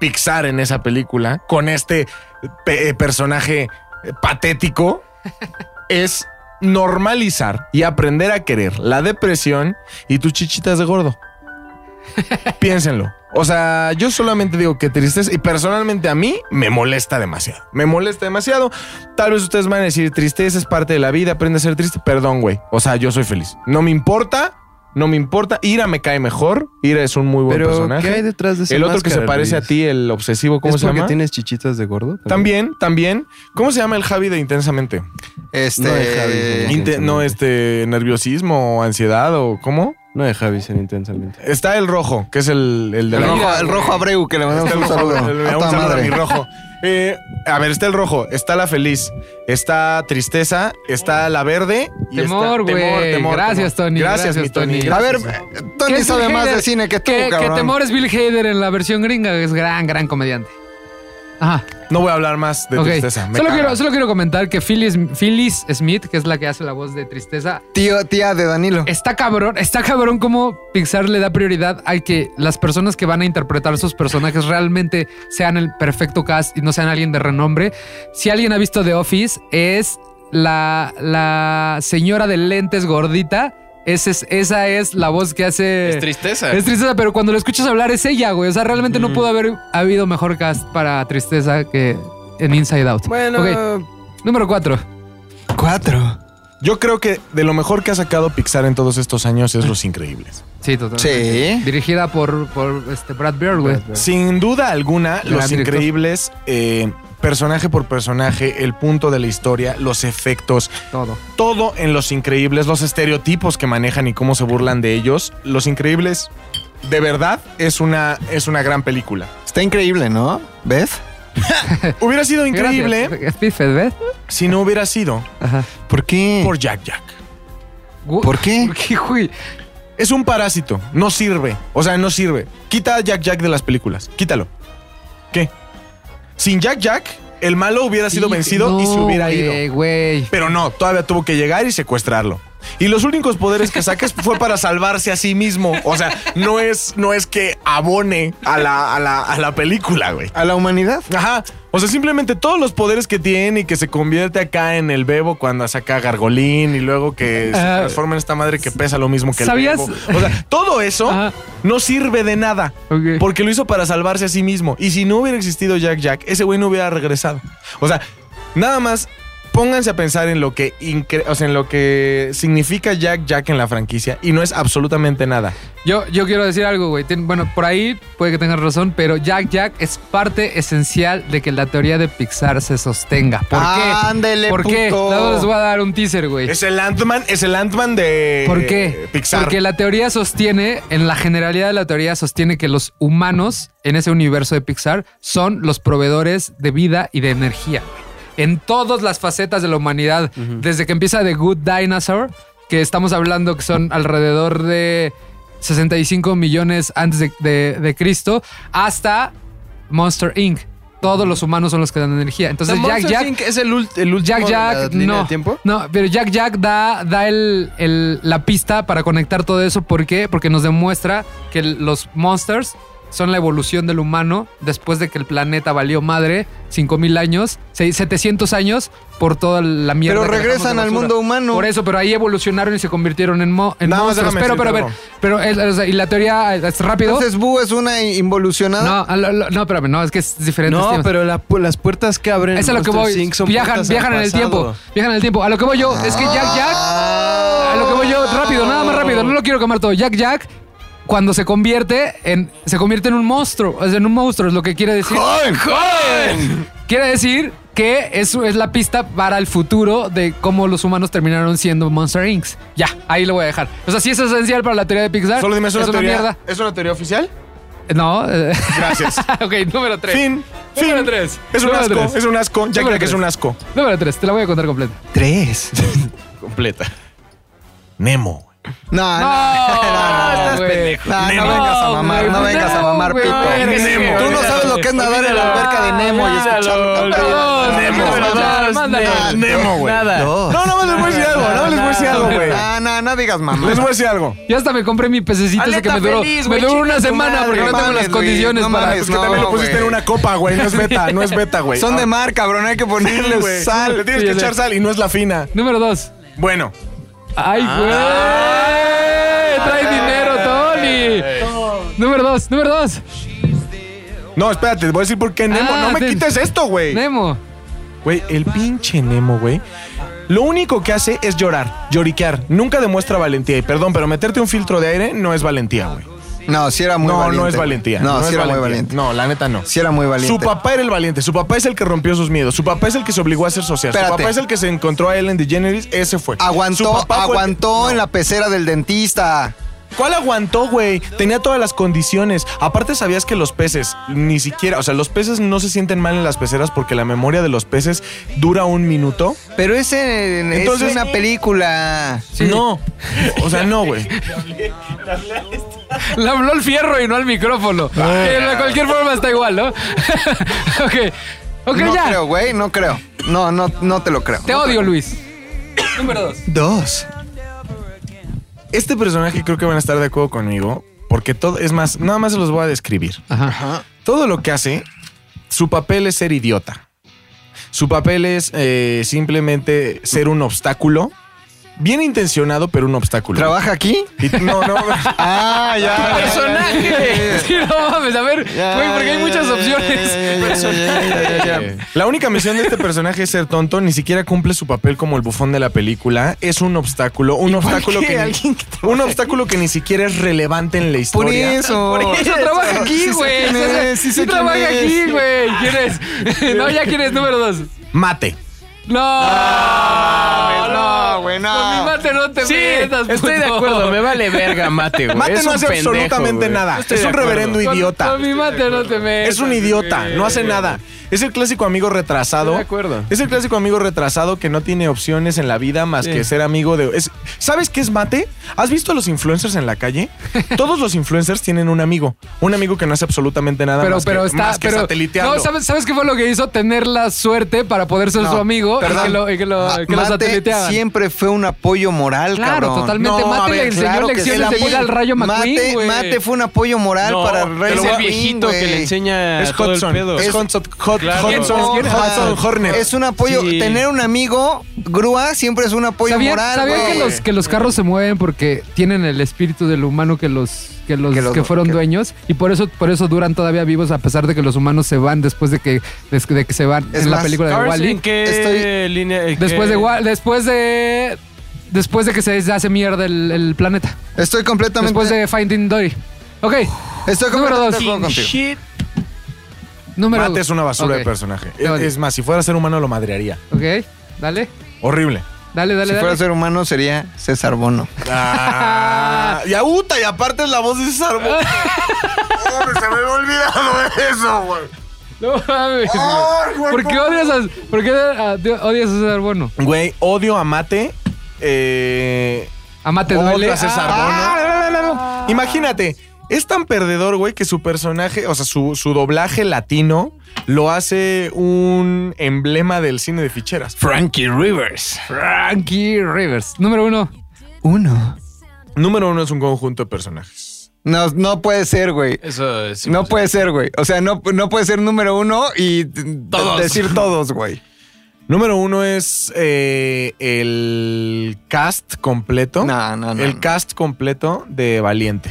Pixar en esa película con este pe- eh, personaje patético [laughs] es normalizar y aprender a querer la depresión y tus chichitas de gordo. [laughs] Piénsenlo. O sea, yo solamente digo que tristeza y personalmente a mí me molesta demasiado. Me molesta demasiado. Tal vez ustedes van a decir tristeza es parte de la vida, aprende a ser triste. Perdón, güey. O sea, yo soy feliz. No me importa. No me importa. Ira me cae mejor. Ira es un muy buen Pero, personaje. ¿qué hay detrás de esa El otro que se parece a ti, el obsesivo, ¿cómo ¿Es se porque llama? tienes chichitas de gordo? También, también. ¿Cómo se llama el Javi de Intensamente? Este. No de Javi, Inte- no, este, nerviosismo o ansiedad o ¿cómo? No de Javi, ser intensamente. Está el rojo, que es el, el de El la rojo, el rojo Abreu, que le mandamos Está el un rojo, saludo. el- A un toda saludo a madre. mi rojo. Eh, a ver, está el rojo, está la feliz, está tristeza, está la verde. y Temor, está- güey. Gracias, Tony. Gracias, Gracias, mi Tony. Tony. A ver, Gracias. Tony ¿Qué es sabe más de cine que tú, Que, que cabrón. Temor es Bill Hader en la versión gringa, es gran, gran comediante. Ajá. No voy a hablar más de tristeza. me Solo caga. quiero, solo quiero comentar que Phyllis, Phyllis Smith, que es la que hace la voz de tristeza, Tío, tía de Danilo. está cabrón, está cabrón como Pixar le da prioridad a que las personas que van a interpretar sus personajes realmente sean el perfecto cast y no sean alguien de renombre. Si alguien ha visto The Office, es la, la señora de lentes gordita. Ese es- esa es la voz que hace. Es tristeza. Es tristeza, pero cuando lo escuchas hablar es ella, güey. O sea, realmente no pudo haber habido mejor cast para tristeza que en Inside Out. Bueno, número cuatro. Cuatro. Yo creo que de lo mejor que ha sacado Pixar en todos estos años es Los Increíbles. Sí, totalmente. Sí. Dirigida por, por este Brad Bird, güey. Sin duda alguna, Gran Los director. Increíbles, eh, personaje por personaje, el punto de la historia, los efectos, Todo. todo en Los Increíbles, los estereotipos que manejan y cómo se burlan de ellos. Los Increíbles, de verdad, es una, es una gran película. Está increíble, ¿no? ¿Ves? [laughs] Hubiera sido increíble Gracias. Si no hubiera sido Ajá. ¿Por qué? por Jack Jack. ¿Por qué? ¿Por qué, güey? Es un parásito, no sirve. O sea, no sirve. Quita a Jack Jack de las películas. Quítalo. ¿Qué? Sin Jack Jack, el malo hubiera sido vencido y se hubiera ido. Pero no, todavía tuvo que llegar y secuestrarlo. Y los únicos poderes que saques [laughs] fue para salvarse a sí mismo. O sea, no es, no es que abone a la, a la, a la película, güey. ¿A la humanidad? Ajá. O sea, simplemente todos los poderes que tiene y que se convierte acá en el bebo cuando saca Gargolín y luego que se Ah. transforma en esta madre que pesa lo mismo que el bebo. O sea, todo eso no sirve de nada. Porque lo hizo para salvarse a sí mismo. Y si no hubiera existido Jack Jack, ese güey no hubiera regresado. O sea, nada más pónganse a pensar en lo que incre- o sea, en lo que significa Jack Jack en la franquicia y no es absolutamente nada. Yo, yo quiero decir algo, güey. Bueno, por ahí puede que tengas razón, pero Jack Jack es parte esencial de que la teoría de Pixar se sostenga. ¿Por qué? Ándele, ¿Por qué? Luego les voy a dar un teaser, güey. Es el Ant-Man, es el Ant-Man de ¿Por qué? Pixar. Porque la teoría sostiene, en la generalidad de la teoría sostiene que los humanos en ese universo de Pixar son los proveedores de vida y de energía. güey. En todas las facetas de la humanidad, desde que empieza The Good Dinosaur, que estamos hablando que son alrededor de 65 millones antes de, de- de Cristo, hasta Monster Inc. Todos los humanos son los que dan energía. Entonces, Jack Jack Inc. es el, último Jack la Jack, línea no. de tiempo. No, pero Jack Jack da, da el, el- la pista para conectar todo eso. ¿Por qué? Porque nos demuestra que los monsters son la evolución del humano después de que el planeta valió madre 5000 años, seis- 700 años por toda la mierda. Pero regresan al mundo humano. Por eso, pero ahí evolucionaron y se convirtieron en, mo- en Nada más monstruos. déjame Pero, pero, pero, es- o sea, y la teoría es rápido. Entonces, Boo es una involucionada. no, lo- no, espérame, no, es que es diferente. No, pero la pu- las puertas que abren. Es a lo que voy. Viajan, viajan en el tiempo. Viajan en el tiempo. A lo que voy yo es que Jack Jack. a lo que voy yo, rápido, nada más rápido, no lo quiero quemar todo. Jack Jack, cuando se convierte en. Se convierte en un monstruo. Sea, en un monstruo es lo que quiere decir. Quiere decir que eso es la pista para el futuro de cómo los humanos terminaron siendo Monster Inc. Ya, ahí lo voy a dejar. O sea, sí es esencial para la teoría de Pixar. Solo dime, ¿es una, teoría, mierda. ¿es una teoría oficial? No. eh, Gracias. [laughs] ok, número 3. Fin. Número Fin. tres. Es un Número asco. tres. Es un asco. Jack Número Jack es un asco. Número 3, te la voy a contar completa. Tres. [laughs] Completa. Nemo. No, no. No. [laughs] No, no Nemo. vengas a mamar, no vengas a mamar, pito. Tú no sabes lo que es nadar en la alberca de Nemo y escuchar. Nemo. Nemo, güey. No, no, les voy a decir algo. No, les voy a decir algo, güey. No, no, no digas mamá. Les voy a decir algo. Ya hasta me compré mi pececito ese que me duró, me duró una semana porque no tengo las condiciones no para. Es que no, también lo pusiste en una copa, güey. No es beta, no es beta, güey. Son de Ah, mar, cabrón. Hay que ponerle güey. Le sal. tienes que echar sal y no es la fina. Número dos. Bueno, Ay, güey. Trae dinero, Tony. Número dos, número dos. no, espérate, te voy a decir por qué Nemo. Ah, no me quites esto, güey. Nemo. Güey, el pinche Nemo, güey. Lo único que hace es llorar, lloriquear. Nunca demuestra valentía. Y perdón, pero meterte un filtro de aire no es valentía, güey. No, sí era muy No, valiente. no es valentía. No, es sí era muy valiente. No, la neta no. Sí era muy valiente. Su papá era el valiente, su papá es el que rompió sus miedos, su papá es el que se obligó a ser social, Espérate. su papá es el que se encontró a Ellen DeGeneres, ese fue. Su Aguantó, fue el aguantó en No. la pecera del dentista. ¿Cuál aguantó, güey? Tenía todas las condiciones. Aparte, sabías que los peces, ni siquiera, o sea, los peces no se sienten mal en las peceras porque la memoria de los peces dura un minuto. Pero ese Entonces- es una película. No. O sea, no, güey. [laughs] Le habló al fierro y no al micrófono. Que de cualquier forma está igual, ¿no? [laughs] ok. Ok, no ya. creo, güey, no creo. No, no, no te lo creo. Te odio, Luis. Número dos. Dos. Este personaje creo que van a estar de acuerdo conmigo. Porque todo, es más, nada más se los voy a describir. Ajá. Todo lo que hace, su papel es ser idiota. Su papel es eh, simplemente ser un obstáculo. Bien intencionado, pero un obstáculo. ¿Trabaja aquí? Y- no, no. [laughs] Ah, ya. Personaje. Sí, no mames, a ver, güey, porque hay muchas opciones. La única misión de este personaje es ser tonto, ni siquiera cumple su papel como el bufón de la película. Es un obstáculo, un obstáculo qué? que, ni- ¿Alguien que un obstáculo que ni siquiera es relevante en la Por historia. eso. Eso trabaja aquí, Sí sé güey. quién Sí, es, sí, sí sé quién trabaja es. aquí, güey. ¿Quién es? [laughs] No, ya quién es número dos. Mate. No, no, güey, no. Con mi mate no te Sí, metas, estoy de acuerdo. Me vale verga mate, güey. Mate Es no hace pendejo, absolutamente güey. nada. Estoy Es un reverendo Con- idiota. Con mi mate no te metas. Es un idiota, güey. no hace nada. Es el clásico amigo retrasado. Estoy de acuerdo. Es el clásico amigo retrasado que no tiene opciones en la vida más Sí. que ser amigo de. es- ¿Sabes qué es mate? ¿Has visto a los influencers en la calle? [laughs] Todos los influencers tienen un amigo. Un amigo que no hace absolutamente nada Pero, más, pero que, está. más que pero, sateliteando. no, ¿sabes, ¿sabes qué fue lo que hizo? Tener la suerte para poder ser No, su amigo y perdón. que lo, y que lo, Ah, que Mate siempre fue un apoyo moral, Claro, cabrón. totalmente. No, Mate a le ver, enseñó Claro lecciones de vida al Rayo McQueen, Mate. Mate fue un apoyo moral No, para Rayo el McQueen, viejito que le enseña es todo el Hudson. pedo. Es Hudson, Hud- Claro. Hudson, ¿Quién es? Hudson Hornet. Es un apoyo. Sí. Tener un amigo grúa siempre es un apoyo ¿Sabían, moral, sabían güey. que, los, que los carros se mueven porque tienen el espíritu del humano que los que los Que fueron que- dueños y por eso por eso duran todavía vivos a pesar de que los humanos se van después de que de que se van Es en la película de Wally ¿En qué Estoy- línea? en después qué- de después de después de que se hace mierda el, el planeta Estoy completamente. después de Finding Dory ok Estoy número completamente dos. de acuerdo contigo. Shit. Número Mate es una basura de personaje. Es, es más, si fuera ser humano lo madrearía. ok dale Horrible. dale dale Si dale fuera ser humano sería César Bono. Ah, y aguta, y aparte es la voz de César. Bo- Hombre, [laughs] se me había olvidado eso, güey. no mames Ay, güey, ¿por qué odias a por qué odias a César Bono Güey, odio a Mate. Eh, Amate odio duele a César Ah, Bono. Imagínate, es tan perdedor, güey, que su personaje, o sea, su, su doblaje latino lo hace un emblema del cine de ficheras. Frankie Rivers. Frankie Rivers número uno Uno. Número uno es un conjunto de personajes. No, no puede ser, güey. Eso es. No puede ser, güey. O sea, no, no puede ser número uno y Todos. decir todos, güey. Número uno es eh, el cast completo. No, no, no. El no. cast completo de Valiente.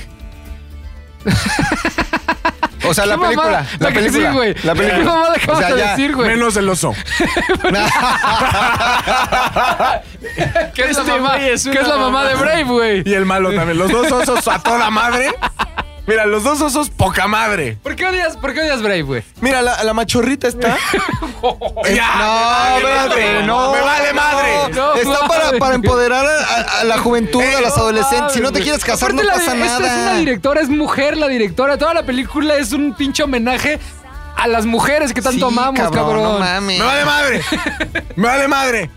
O sea, la ¿Qué mamá? película. La que película. Sí, güey. La película. ¿Qué mamada acabas O sea, de ya, decir, güey? Menos el oso. [laughs] ¿Qué es Este la mamá? güey es ¿Qué es la mamá de Brave, güey? Y el malo también. Los dos osos a toda madre. Mira, los dos osos poca madre. ¿Por qué odias, por qué odias Brave, güey? Mira, la, la machorrita está. [laughs] ya, No, espérate, no. Me vale madre. No, Está para, para empoderar a, a- a la juventud, a las adolescentes. Si no te quieres casar, Aparte, no la- pasa Esta es una nada. directora, es mujer la directora. Toda la película es un pinche homenaje a las mujeres que tanto Sí, amamos, cabrón. No mames. Me vale madre. [laughs] Me vale madre.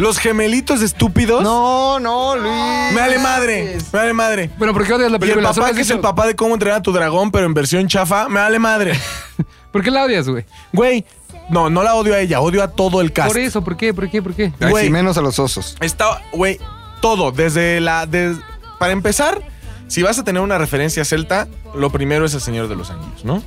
Los gemelitos estúpidos. No, no, Luis. Me vale madre. Me vale madre. Bueno, ¿por qué odias la Y el película? Papá, que es el papá de cómo entrenar a tu dragón, pero en versión chafa, me vale madre. [laughs] ¿Por qué la odias, güey? Güey, no, no la odio a ella, odio a todo el cast. Por eso, ¿por qué? ¿Por qué? ¿Por qué? Ay, Güey. sí, menos a los osos. Está, güey, todo, desde la... des- para empezar, si vas a tener una referencia celta, lo primero es el Señor de los Anillos, ¿no?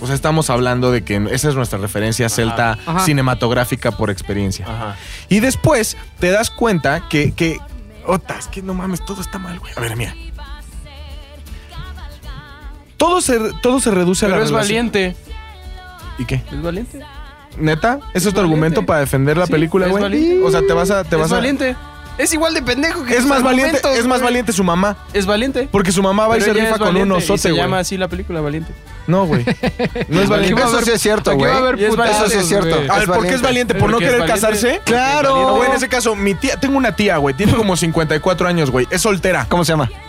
O sea, estamos hablando de que esa es nuestra referencia celta Ajá. cinematográfica por experiencia. Ajá. Y después te das cuenta que, que Ota, es que no mames, todo está mal, güey. A ver, mira. Todo se, todo se reduce a Pero la es relación- valiente. ¿Y qué? Es valiente. ¿Neta? ¿Eso es tu valiente. argumento para defender la Sí, película, güey? O sea, te vas a... Te es vas a- valiente. Es igual de pendejo que Es más valiente, es más valiente su mamá. Es valiente. Porque su mamá va y se rifa con un osote, se güey. llama así la película, valiente. No, güey. No es valiente. Eso sí es cierto, güey. Eso sí es cierto. A ver, ¿por qué es valiente? ¿Por no querer casarse? Claro. No, güey, en ese caso, mi tía, tengo una tía, güey, tiene como 54 años, güey, es soltera. ¿Cómo se llama? [laughs]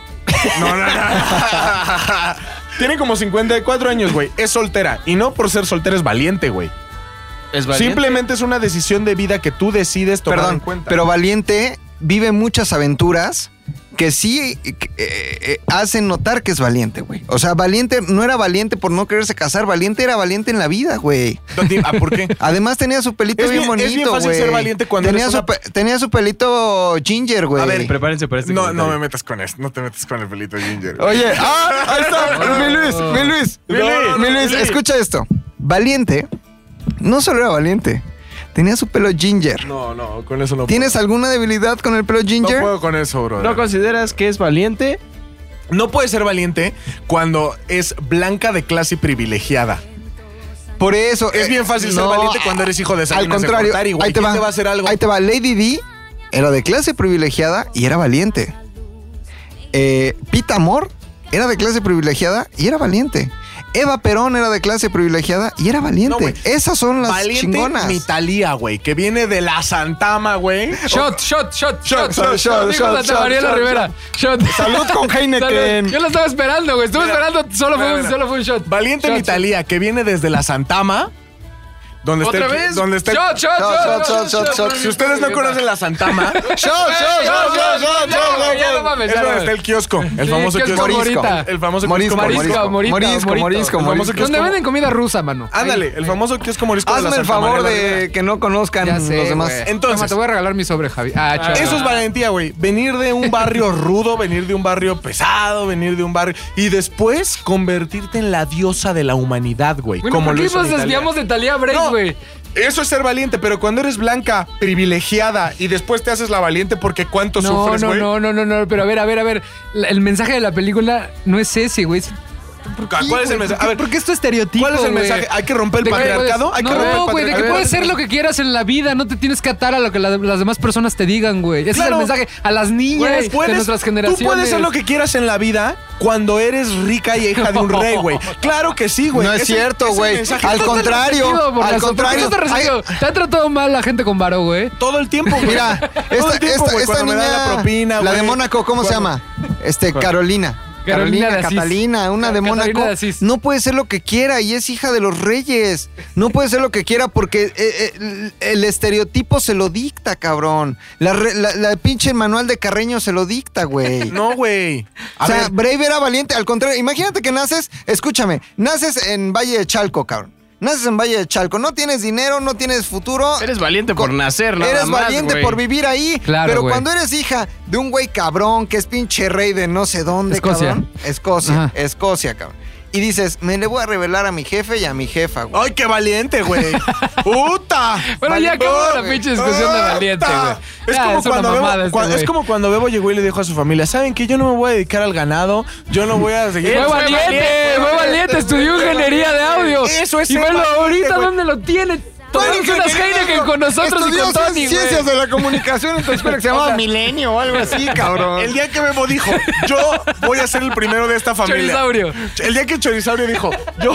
No, no, no. [laughs] tiene como 54 años, güey, es soltera. Y no por ser soltera es valiente, güey. Es valiente. Simplemente es una decisión de vida que tú decides tomar en Perdón, cuenta. pero Valiente vive muchas aventuras que sí eh, eh, hacen notar que es valiente, güey. O sea, Valiente no era valiente por no quererse casar, Valiente era valiente en la vida, güey. Ah, ¿por qué? [laughs] Además tenía su pelito Es bien, bien- es bonito, bien fácil güey. ser valiente cuando tenía eres su una- pe- tenía su pelito ginger, güey. A ver, Prepárense para este No, no me metas con eso, no te metas con el pelito ginger. Oye, ah, ahí está, [laughs] mi Luis, mi Luis, Mi Luis, mi Luis, mi Luis. escucha esto. Valiente, no solo era valiente, tenía su pelo ginger. No, no, con eso no ¿Tienes alguna debilidad con el pelo puedo. ginger? No puedo con eso, bro. ¿No consideras que es valiente? No puede ser valiente cuando es blanca de clase privilegiada. Por eso. Es eh, bien fácil ser valiente cuando eres hijo de Al Salinas contrario, ahí te ¿Quién va. te va a hacer algo? Ahí te va. Lady D era de clase privilegiada y era valiente. Eh, Pita Amor era de clase privilegiada y era valiente. Eva Perón era de clase privilegiada y era valiente. No. Esas son las Valiente chingonas. mi Talía, güey, que viene de la Santama, güey. Shot, shot, shot, shot, shot, shot, Dijo shot, shot, Mariela shot, Rivera. Shot. Salud con [laughs] Heineken. Salud. Yo lo estaba esperando, güey. Estuve Mira, esperando. Solo fue, mira, un, mira. solo fue un shot. Valiente Shot, mi Talía, que viene desde la Santama. Donde está ¿Otra vez? Donde está el- Shot, shot, Shot, shot, shot, shot, shot. Si ustedes no conocen la Santama, [laughs] Shot, shot, shot, shot, mames, es donde está el kiosco. El Sí, famoso kiosco kiosco. Morita. El famoso Morisco, kiosco Morisco, morisco. Morisco. Donde venden comida rusa, mano. Ándale, el famoso kiosco morisco Hazme el favor de que no conozcan los demás. Entonces- Toma, te voy a regalar mi sobre, Javi. Ah, chaval. Eso es valentía, güey. Venir de un barrio [laughs] rudo, venir de un barrio pesado, venir de un barrio. Y después convertirte en la diosa de la humanidad, güey. Bueno, como ¿por qué nos desviamos de Talía Break, No, güey? Eso es ser valiente, pero cuando eres blanca, privilegiada y después te haces la valiente porque cuánto No, sufres, no, güey. no, no, no, no, pero a ver, a ver, a ver. La- El mensaje de la película no es ese, güey. Es- ¿Por ¿Cuál es el mensaje? ¿Por A qué- ver, ¿Por qué es tu estereotipo, ¿Cuál es el mensaje? ¿Hay que romper el De que patriarcado? puedes- Hay que romper el no, güey, de que puedes ser lo que quieras en la vida, no te tienes que atar a lo que la- las demás personas te digan, güey. Ese Claro. es el mensaje a las niñas Güey, de nuestras generaciones. Tú puedes ser lo que quieras en la vida cuando eres rica y hija de un [laughs] rey, güey. Claro que sí, güey. No es Ese- cierto, güey. Al contrario, al las- ¿por qué contrario. estás resentido? ¿Te ha tratado mal la gente con varo, güey? Todo el tiempo, güey. Mira, esta, el tiempo, esta, niña, la propina, la de. Mónaco, ¿cómo se llama? Este, Carolina. Carolina. Catalina, una de Catalina Mónaco. de. No puede ser lo que quiera y es hija de los reyes. No puede ser lo que quiera porque eh, eh, el, el estereotipo se lo dicta, cabrón. La, re- la- la pinche manual de Carreño se lo dicta, güey. No, güey. O sea, ver, Brave era valiente. Al contrario, imagínate que naces, escúchame, naces en Valle de Chalco, cabrón. Naces en Valle de Chalco. No tienes dinero, no tienes futuro. Eres valiente por nacer, nada Eres más, valiente güey. por vivir ahí. Claro, pero güey. cuando eres hija de un güey cabrón que es pinche rey de no sé dónde, Escocia. cabrón. Escocia. Ajá. Escocia, cabrón. Y dices, me le voy a revelar a mi jefe y a mi jefa, güey. ¡Ay, qué valiente, güey! [laughs] ¡Puta! Bueno, ya acabó la pinche discusión de valiente, güey. Es, Ya, como es cuando Bebo, este cua- es como cuando Bebo llegó y le dijo a su familia, ¿saben qué? Yo no me voy a dedicar al ganado, yo no voy a seguir... Fue valiente, fue valiente, estudió ingeniería de audio. Eso es Y valiente, ahorita dónde lo tiene. Tomándose unas Heineken con nosotros y con Tony, güey. ciencias de la comunicación en tu escuela que se [laughs] llamaba Milenio o algo así, [laughs] cabrón. El día que Bebo dijo, yo voy a ser el primero de esta familia. Chorizaurio. El día que Chorizaurio dijo, yo,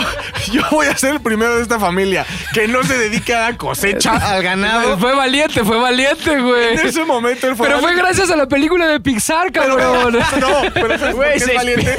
yo voy a ser el primero de esta familia que no se dedique a la cosecha. [laughs] al ganado. Fue valiente, fue valiente, güey. En ese momento él fue Pero fue gracias a la película de Pixar, Pero, cabrón. no, pero ¿sabes por qué es valiente?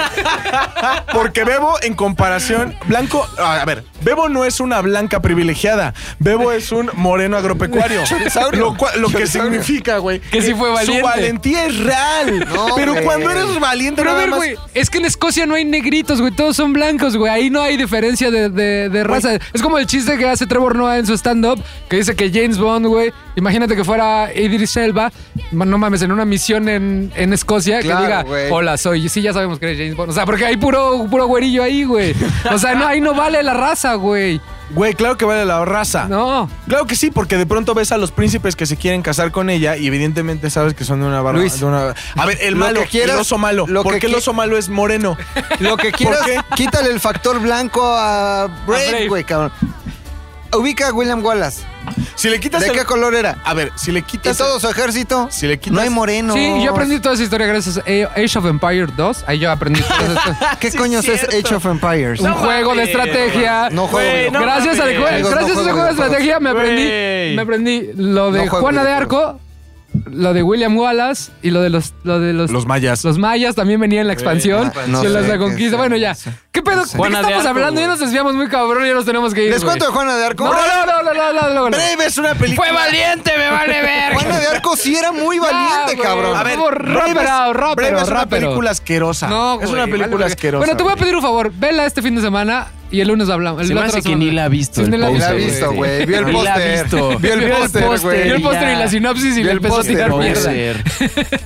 Porque Bebo, en comparación, Blanco. A ver, Bebo no es una blanca privilegiada. Bebo es un moreno agropecuario. [laughs] Lo, cual- lo que significa, güey. Que sí fue valiente. Su valentía es real. [laughs] No, pero cuando eres valiente, Pero a ver, más- güey, es que en Escocia no hay negritos, güey, todos son blancos, güey. Ahí no hay diferencia de, de- de raza. Es como el chiste que hace Trevor Noah en su stand-up, que dice que James Bond, güey, imagínate que fuera Idris Elba, no mames, en una misión en, en Escocia, Claro, que diga, hola, soy, sí, ya sabemos que eres James Bond. O sea, porque hay puro, puro güerillo ahí, güey. O sea, no, ahí no vale la raza, güey. Güey, claro que vale la raza. No. Claro que sí, porque de pronto ves a los príncipes que se quieren casar con ella y evidentemente sabes que son de una barba. Luis, de una- A ver, el lo malo, que quieras, el oso malo. lo ¿Por que qué el qui- oso malo es moreno? Lo que quieras, quítale el factor blanco a Brave. Brave, güey, cabrón. Ubica a William Wallace. Si le quitas ¿De el- qué color era? A ver, si le ¿Y quitas todo su ejército? Si le quitas- No hay moreno. Sí, yo aprendí toda esa historia gracias a Age of Empire 2. Ahí yo aprendí todas estas- [laughs] ¿Qué coño es Age of Empires? un juego de estrategia. No juego Güey, no gracias al mames. jue- Amigos, gracias no a ese juego de estrategia me aprendí, Güey. me aprendí lo de No juego Juana de videojuegos. Arco, lo de William Wallace y lo de los lo de los, Los mayas. los mayas también venía en la expansión Ah, no de los sé de qué conquista. sea, Bueno, ya. ¿Qué pedo? No sé. ¿De qué estamos Arco, hablando? Ya nos desviamos muy cabrón, ya nos tenemos que ir. ¿Les cuento de Juana de Arco? No, no, no, no, no, no, no, no. Brave es una película. Fue valiente, me vale ver. Juana de Arco sí era muy [laughs] valiente, cabrón. A ver, rápero, rápero, Brave es una película asquerosa. No, es una película asquerosa. Bueno, te voy a pedir un favor. Vela este fin de semana y el lunes hablamos. El Se me hace que ni la ha visto Sí, el ni la ha visto, güey. Vio el póster. [laughs] Vio el póster, güey. Vio el póster y la sinopsis y Vio le el empezó a póster, tirar mierda.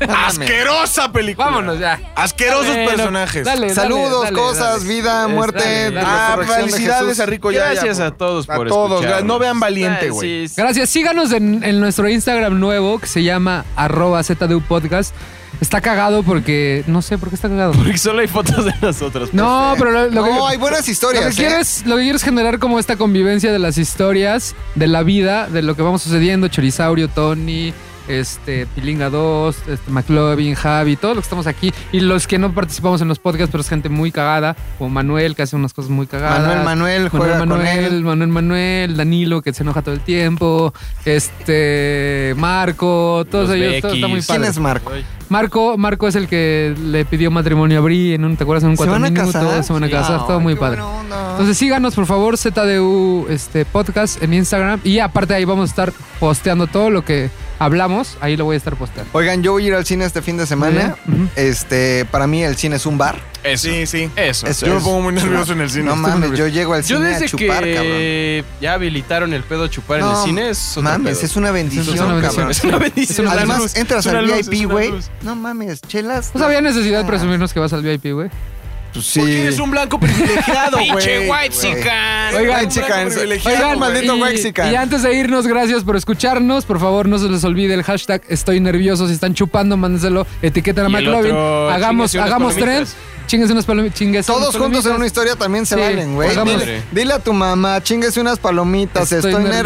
[laughs] Asquerosa película. Vámonos ya. Asquerosos personajes. Dale, dale, Saludos, dale, cosas, dale. vida, Es- muerte. dale, dale. Ah, felicidades a Rico ya. Gracias a todos a por todos. escucharnos. No vean valiente, güey. Gracias. Síganos en, en nuestro Instagram nuevo que se llama arroba ZDU Podcast. Está cagado porque. No sé por qué está cagado. Porque solo hay fotos de nosotros. No, pero lo, lo No, que, hay buenas lo historias. que ¿eh? quiero es, lo que quiero es generar como esta convivencia de las historias, de la vida, de lo que vamos sucediendo. Chorizaurio, Tony, este, Pilinga 2, este, McLovin, Javi, todos los que estamos aquí. Y los que no participamos en los podcasts, pero es gente muy cagada. Como Manuel, que hace unas cosas muy cagadas. Manuel Manuel juega Manuel con Manuel, él. Manuel Manuel, Danilo, que se enoja todo el tiempo. Este, Marco, todos Los ellos. Todo, está muy Beckys. ¿Quién padre. es Marco? Marco, Marco es el que le pidió matrimonio a Bri en un, ¿te acuerdas? En un ¿Se cuatro van a minutos. casar? Se van a Sí. casar, todo muy padre. Entonces síganos por favor, ZDU este, Podcast en Instagram. Y aparte ahí vamos a estar posteando todo lo que hablamos. Ahí lo voy a estar posteando. Oigan, yo voy a ir al cine este fin de semana. Este, para mí el cine es un bar. Eso. Sí, sí. Eso. Eso Yo me es. pongo muy nervioso en el cine. No Estoy mames, yo llego al Yo cine desde a chupar, que ya habilitaron el pedo chupar en cabrón. el cine es otro mames, pedo. es una bendición, Es una bendición. cabrón. Es una bendición. una Además, luz, entras al luz, VIP, güey. No mames, chelas. Pues había necesidad de presumirnos que vas al VIP, güey. Pues sí. Porque eres un blanco privilegiado, [laughs] güey. Pinche white chican. Oigan, privilegiado, Oigan, maldito y, Mexican. y antes de irnos, gracias por escucharnos. Por favor, no se les olvide el hashtag Estoy nervioso. Si están chupando, mándenselo. Etiqueten a McLovin. Hagamos, hagamos tren. Chingues unas palomitas. Chingues Todos unas juntos en una historia también se Sí, valen, güey. hagamos- Dile, dile a tu mamá, chinguese unas palomitas, Estoy estoy, nervioso.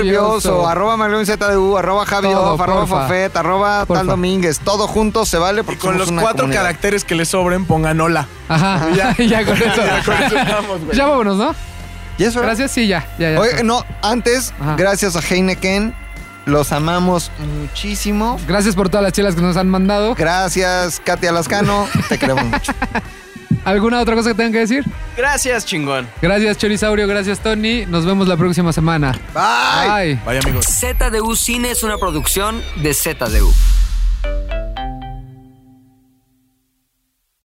nervioso. Arroba Malvin ZDU, arroba Javi Todo, Off, arroba porfa. Fofet, arroba Porfa. Tal Domínguez. Todo juntos se vale Y porque con somos los una cuatro comunidad. caracteres que le sobren, pongan hola. Ajá, Ya. [laughs] ya, con [laughs] eso. Ya con eso estamos, güey. Ya vámonos, ¿no? ¿Y eso? Gracias, sí, ya. ya, ya. Oye, no, antes, Ajá. gracias a Heineken. Los amamos muchísimo. Gracias por todas las chelas que nos han mandado. Gracias, Katia Lascano. Te queremos mucho. [laughs] ¿Alguna otra cosa que tengan que decir? Gracias, chingón. Gracias, Chorizaurio. Gracias, Tony. Nos vemos la próxima semana. Bye. Bye. Vaya amigos. ZDU Cine es una producción de ZDU.